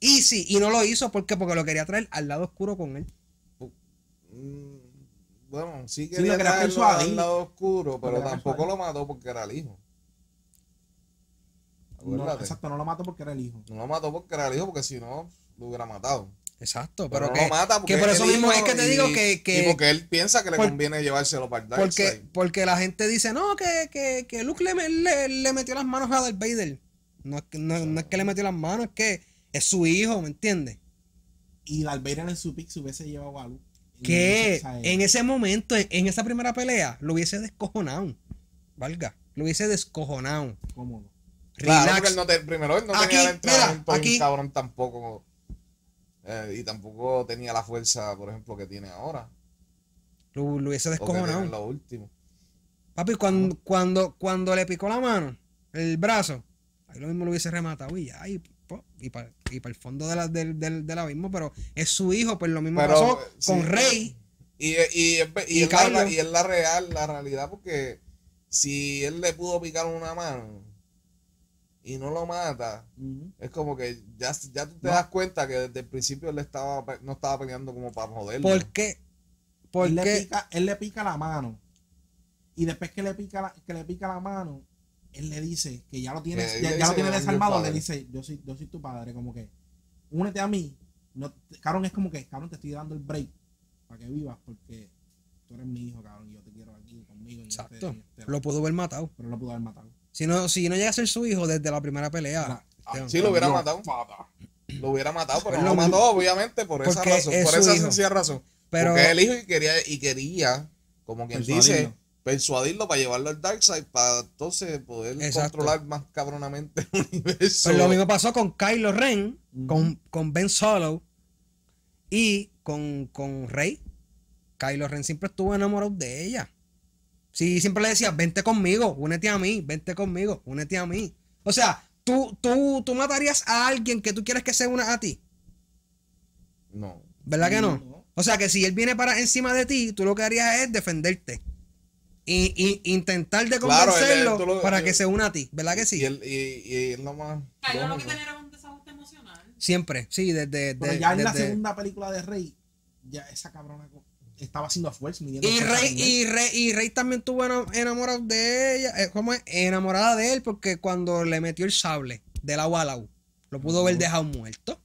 easy. Y no lo hizo porque porque lo quería traer al lado oscuro con él. Mm, Bueno, sí lo quería quería traerlo persuadir. al lado oscuro, pero tampoco persuadir. lo mató porque era el hijo. No, exacto, no lo mató porque era el hijo. No lo mató porque era el hijo, porque si no, lo hubiera matado. Exacto, Pero, pero, no que, lo mata porque que por es eso mismo es que te y- digo que, y que porque él piensa que le por- conviene llevárselo para el Dark porque, Side. porque la gente dice, no, que, que, que Luke le, le, le metió las manos a Darth Vader. No es, que, no, no es que le metió las manos, es que es su hijo, ¿me entiendes? Y Darth Vader en su pick se hubiese llevado a Luke. Que en ese momento, en, en esa primera pelea, lo hubiese descojonado. Valga, lo hubiese descojonado. Cómodo. Claro, Relax. porque él no te- primero él no Aquí, tenía el entrenamiento mira, bien aquí. cabrón tampoco. Eh, y tampoco tenía la fuerza, por ejemplo, que tiene ahora. Lo, lo hubiese descojonado. lo último. Papi, cuando, cuando, cuando le picó la mano, el brazo, ahí lo mismo lo hubiese rematado y ya, y, y para el fondo de la- del, del, del abismo, pero es su hijo, pues lo mismo Pero, pasó sí. con Rey. Y, y, y Y es la, y es la real, la realidad, porque si él le pudo picar una mano y no lo mata, es como que ya, ya tú te No. das cuenta que desde el principio él estaba, no estaba peleando como para joderlo. ¿Por qué? él, le Porque pica, él le pica la mano. Y después que le pica la, que le pica la mano, él le dice que ya lo tiene, ya, lo tiene "I'm your desarmado, le father". dice, yo soy, yo soy tu padre, como que, únete a mí. No, cabrón es como que, cabrón, te estoy dando el break para que vivas, porque tú eres mi hijo, cabrón, y yo te quiero aquí conmigo. este- Exacto. este- lo pudo haber matado. pero lo pudo haber matado. Si no, si no llega a ser su hijo desde la primera pelea. Esteban, Sí, lo hubiera matado. Lo hubiera matado, pero Es no lo mató, obviamente, por esa razón. es Por esa hijo. sencilla razón. Pero- Porque es el hijo y quería, y quería, como quien dice, Persuadirlo. para llevarlo al Darkseid para entonces poder Exacto. controlar más cabronamente el universo. Pues lo mismo pasó con Kylo Ren, con, con Ben Solo y con, con Rey. Kylo Ren siempre estuvo enamorado de ella. Sí, siempre le decía, vente conmigo, únete a mí, vente conmigo, únete a mí. O sea, tú, tú, tú matarías a alguien que tú quieres que se una a ti. No. ¿Verdad que no? No. O sea que si él viene para encima de ti, tú lo que harías es defenderte. Y, y intentar de Claro, él- él- convencerlo lo- para él- que se una a ti. ¿Verdad que sí? Y, él, y, y es lo más. Kylo lo que tenía era un desajuste emocional. Siempre, sí, desde... Pero de- ya en la segunda película de Rey, ya esa cabrona estaba haciendo esfuerzo. midiendo Y fuerza Rey, y, Rey, y Rey también estuvo ena- enamorado de ella. eh, ¿Cómo es? Enamorada de él porque cuando le metió el sable del agua al agua, lo pudo haber dejado muerto.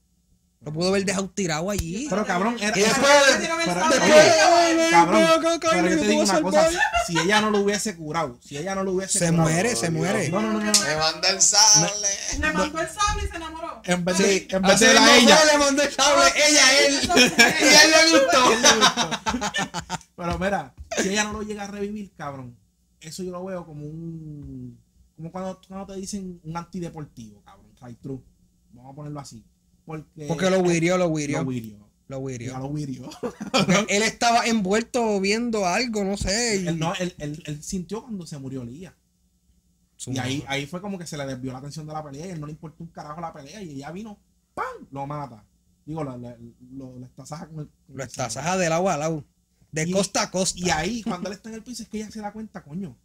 Lo pudo haber dejado tirado allí. Pero cabrón, era, Y después- Le cabrón, pero yo te digo una cosa, si ella no lo hubiese curado, si ella no lo hubiese Se curado, muere, se muere. No, no, no, no. Me manda el sable. Le mandó el sable y se enamoró. En vez Sí, de, en vez de la ella. le mandó el sable, ella a él. Y a él le gustó. Pero mira, si ella no lo llega a revivir, cabrón, eso yo lo veo como un. Como cuando, cuando te dicen un antideportivo, cabrón. Right true. Vamos a ponerlo así. Porque. Porque lo wirió, lo Lo wirió. Lo Ya wirió. lo wirió. Porque él estaba envuelto viendo algo, no sé. y- él, no, él, él, él sintió cuando se murió Lía. Su Y ahí, madre. ahí fue como que se le desvió la atención de la pelea y él no le importó un carajo la pelea y ella vino, ¡pam! Lo mata. Digo, lo, lo, lo, lo estasaja con el. con Lo estasaja del agua al agua. De Y- costa a costa. Y ahí, cuando él está en el piso, es que ella se da cuenta, coño.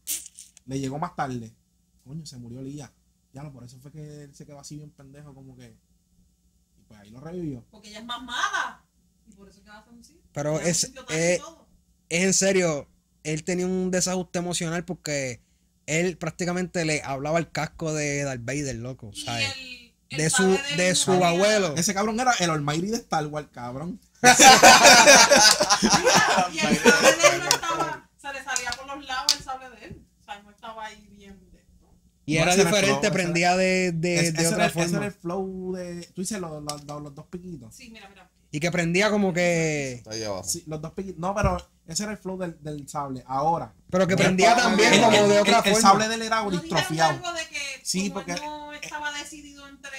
Le llegó más tarde. Coño, se murió Lía. Ya no, por eso fue que él se quedó así bien pendejo, como que. Pues ahí lo revivió. Porque ella es más mala. Y por eso que va a conducir. Pero es- eh, es en serio, él tenía un desajuste emocional porque él prácticamente le hablaba al casco de Darth Vader, loco, Y ¿sabes? el- el De su, de su abuelo. Ese cabrón era el Almighty de Star Wars, cabrón. Y el sable de él no estaba, se le salía por los lados el sable de él. O sea, no estaba ahí. Y No, era el diferente, flow, ese prendía de, de, Es- de otra era, el- ese era el flow de. Tú dices los, los, los- los dos piquitos. Sí, mira, mira. Y que prendía como que. Está ahí abajo. Sí, los dos piquitos. No, pero ese era el flow del, del sable. Ahora. Pero que El prendía también el- como el, de el- otra el forma. sable de él era ¿No dijeron distrofiado. algo de que Sí, porque- no estaba decidido entre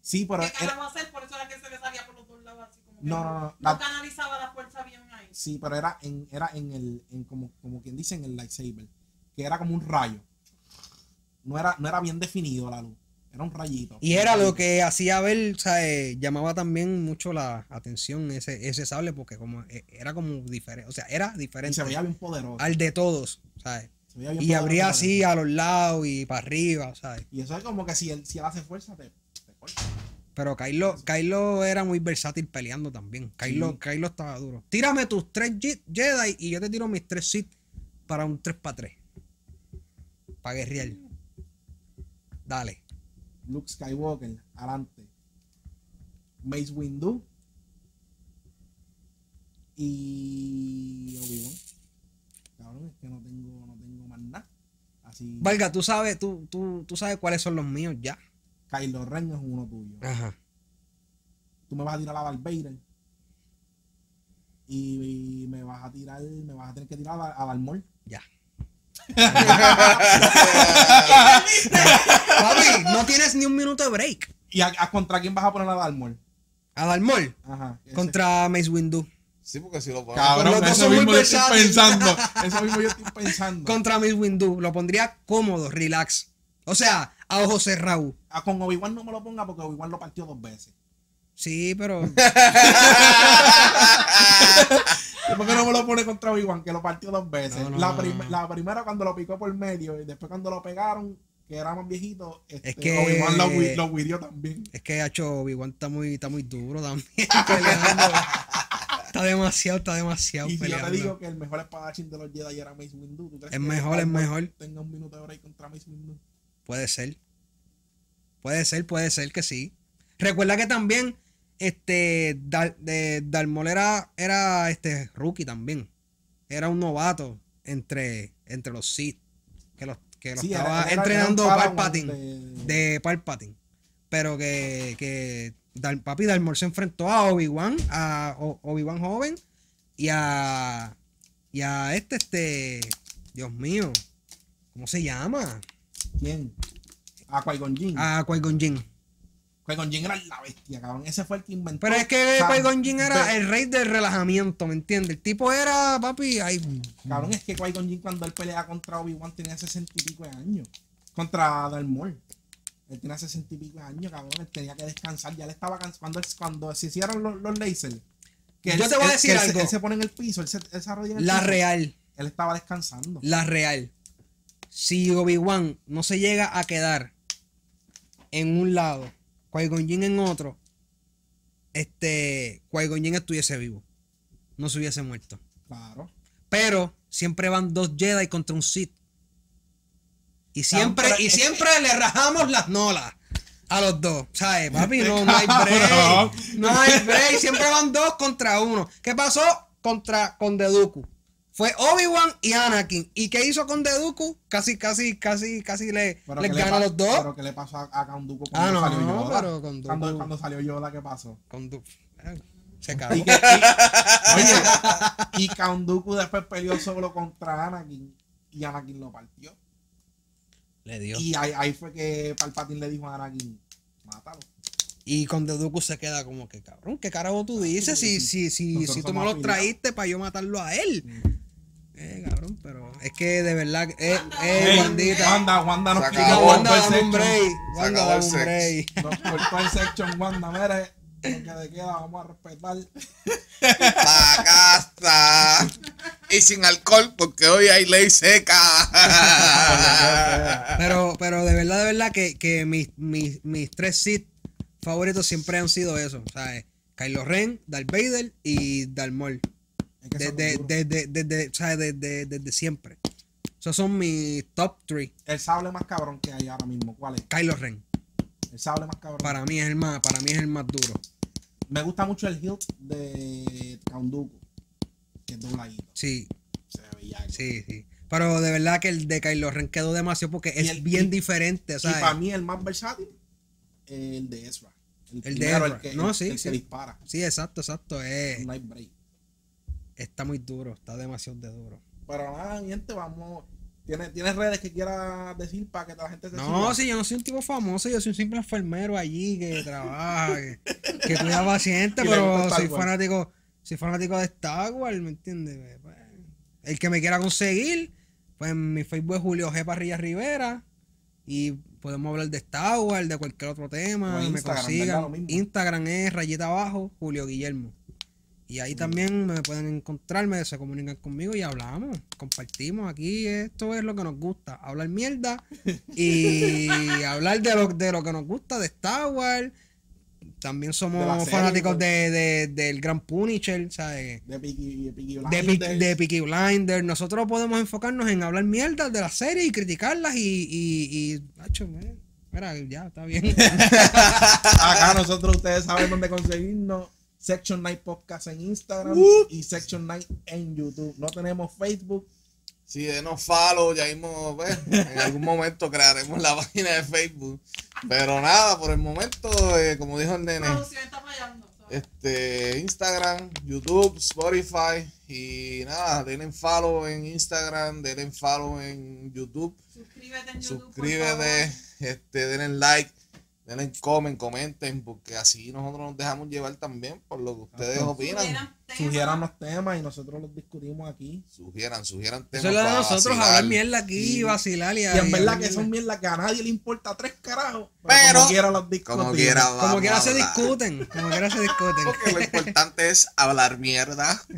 Sí, pero. qué era- carajo hacer, por eso era que se le salía por los dos lados así como que No, no, no, no la- canalizaba la fuerza bien ahí. Sí, pero era en, era en el, en como, como quien dice en el lightsaber, que era como un rayo. No era, no era bien definido la luz, era un rayito. Y era lo que hacía ver, o sea, eh, llamaba también mucho la atención ese, ese sable porque como eh, era como diferente, o sea, era Y diferente se veía bien poderoso. al de todos, ¿sabes? se veía bien Y abría así a los lados y para arriba, ¿sabes? Y eso es como que si él, si él hace fuerza, te, te corta. Pero Kylo, Kylo era muy versátil peleando también. Kylo, Sí. Kylo estaba duro. Tírame tus tres Je- Jedi y yo te tiro mis tres Sith para un 3 para 3. Para guerrear. Dale. Luke Skywalker, adelante. Mace Windu. Y Obi-Wan. Cabrón, es que no tengo, no tengo más nada. Así. Valga, tú sabes, tú, tú, tú sabes cuáles son los míos ya. Kylo Ren es uno tuyo. Ajá. Tú me vas a tirar a Darth Vader. Y, me vas a tirar, me vas a tener que tirar a, a Maul. Ya. Papi, no tienes ni un minuto de break. ¿Y a, a contra quién vas a poner a Maul? A Dalmor Ajá. ese- contra Mace Windu. Sí, porque si lo ponemos. Cabrón, Los eso mismo yo estoy pensando. Eso mismo yo estoy pensando. Contra Mace Windu. Lo pondría cómodo, relax. O sea, a ojos cerrados. Ah, con Obi-Wan no me lo ponga porque Obi-Wan lo partió dos veces. Sí, pero. ¿Por qué no me lo pone contra Obi-Wan? Que lo partió dos veces. No, no, la, prim- la primera cuando lo picó por medio y después cuando lo pegaron, que era más viejito, este, Es que- Obi-Wan lo, lo también. Es que hecho Obi-Wan está muy, está muy duro también. está demasiado, está demasiado Y si yo te digo que el mejor espadachín de los Jedi era Mace Windu, ¿tú crees Es que mejor, es mejor. Tenga un minuto de break contra Mace Windu. Puede ser. Puede ser, puede ser que sí. Recuerda que también este Dal, de, Dalmol era, era este rookie también. Era un novato entre, entre los Sith. Que los, que Sí, era- estaba era- era entrenando Padawan Palpatine. de- De Palpatine. Pero que, que Dal, papi Dalmor se enfrentó a Obi-Wan, a Obi-Wan joven y a, y a este, este, Dios mío. ¿Cómo se llama? ¿Quién? A Qui-Gon Jinn. Ah, Qui-Gon Jinn. Qui-Gon Jinn era la bestia, cabrón. Ese fue el que inventó. Pero es que Qui-Gon Jinn era el rey del relajamiento, ¿me entiendes? El tipo era, papi, ay, Cabrón, es que Qui-Gon Jinn cuando él pelea contra Obi-Wan tenía sesenta y pico de años. Contra Darth Maul. Él tenía sesenta y pico de años, cabrón. Él tenía que descansar. Ya le estaba cansado. Cuando, cuando se hicieron los, los lasers. Que Yo él- te voy a decir que él se- algo. Él se pone en el piso. Él se, él se arrodilla en el la piso. real, Él estaba descansando. la real. Si Obi-Wan no se llega a quedar en un lado, Qui-Gon Jinn en otro, este, Qui-Gon Jinn estuviese vivo. No se hubiese muerto. Claro. Pero siempre van dos Jedi contra un Sith. Y siempre, y siempre le rajamos las nolas a los dos. ¿Sabes, papi? No, no hay break. No hay break. Siempre van dos contra uno. ¿Qué pasó contra con Deduku? Fue Obi-Wan y Anakin. ¿Y qué hizo con Deduku? Casi, casi, casi, casi le, Pero les ¿qué le gana a los dos. Pero ¿qué le pasó a, a Dooku Ah, cuando no, salió Yoda? pero con Cuando, cuando salió Yoda, ¿qué pasó? Con Du- eh, Se Y, cagó. que, y- oye, y después peleó solo contra Anakin. Y Anakin lo partió. Le dio. Y ahí, ahí fue que Palpatine le dijo a Anakin, mátalo. Y con Deduku se queda como que, cabrón, ¿qué carajo tú dices? Si, si, si, si tú me lo traíste para yo matarlo a él. Eh, cabrón, pero es que de verdad, eh, eh. Wanda, Wanda nos quitó. Wanda, el dame un break. Wanda, dame el un break. Nos cortó el section, Wanda, mire. Lo que le queda, vamos a respetar. La casa. Y sin alcohol, porque hoy hay ley seca. Pero, pero de verdad, de verdad que, que mis, mis, mis tres Sith favoritos siempre han sido eso, ¿sabes? Kylo Ren, Darth Vader y Darth Maul. Es Desde, siempre. Esos son mis top 3. El sable más cabrón que hay ahora mismo, ¿cuál es? Kylo Ren. El sable más cabrón. Para mí es el más, para mí es el más duro. Me gusta mucho el hilt de Dooku. Que es dobladito. Sí, Se veía algo. sí, sí. Pero de verdad que el de Kylo Ren quedó demasiado porque es el- bien y- diferente, Y ¿sabes? para mí el más versátil, el de Ezra. El, El de Ezra. el que, No, el- sí, el que dispara. Sí, exacto, exacto. eh, No hay break. Está muy duro, está demasiado de duro. Pero nada, mi gente, vamos. ¿Tienes, ¿Tienes redes que quieras decir para que la gente se No, siga? si yo no soy un tipo famoso, yo soy un simple enfermero allí que trabaja, que, que cuida pacientes, pero soy fanático, soy fanático de Star Wars, ¿me entiendes? Pues, el que me quiera conseguir, pues mi Facebook es Julio G. Parrilla Rivera y podemos hablar de Star Wars, de cualquier otro tema, me consigan. Instagram es rayita abajo, Julio Guillermo. Y ahí también me pueden encontrarme, se comunican conmigo y hablamos, compartimos aquí. Esto es lo que nos gusta, hablar mierda y hablar de lo, de lo que nos gusta de Star Wars. También somos fanáticos pues. de, de- del Gran Punisher, ¿sabes? De Peaky, de Peaky De, Blinders. De Peaky Blinders. Nosotros podemos enfocarnos en hablar mierda de las series y criticarlas y. y, y macho, mira, ya, está bien. Acá nosotros, ustedes saben dónde conseguirnos. Section Night Podcast en Instagram y Section Night en YouTube. No tenemos Facebook. Si denos follow, ya mismo, pues, en algún momento crearemos la página de Facebook. Pero nada, por el momento, eh, como dijo el nene, Producción está fallando. este Instagram, YouTube, Spotify y nada, denle follow en Instagram, denle follow en YouTube, Suscríbete en YouTube. por suscríbete, favor. este, denle like, denle comment, comenten, porque así nosotros nos dejamos llevar también por lo que ustedes Ajá. opinan. Sugieran los temas y nosotros los discutimos aquí. Sugieran, sugieran temas. Eso es lo de para nosotros, vacilar. hablar mierda aquí, Y- vacilar y, Y en y verdad que son mierda. que a nadie le importa tres carajos. Pero, como quiera los discutimos. Como quiera, Como vamos quiera a se discuten, como quiera se discuten. Porque lo importante es hablar mierda.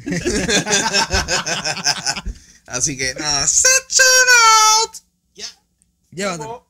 Así que nada, set out. Ya. Llévatelo.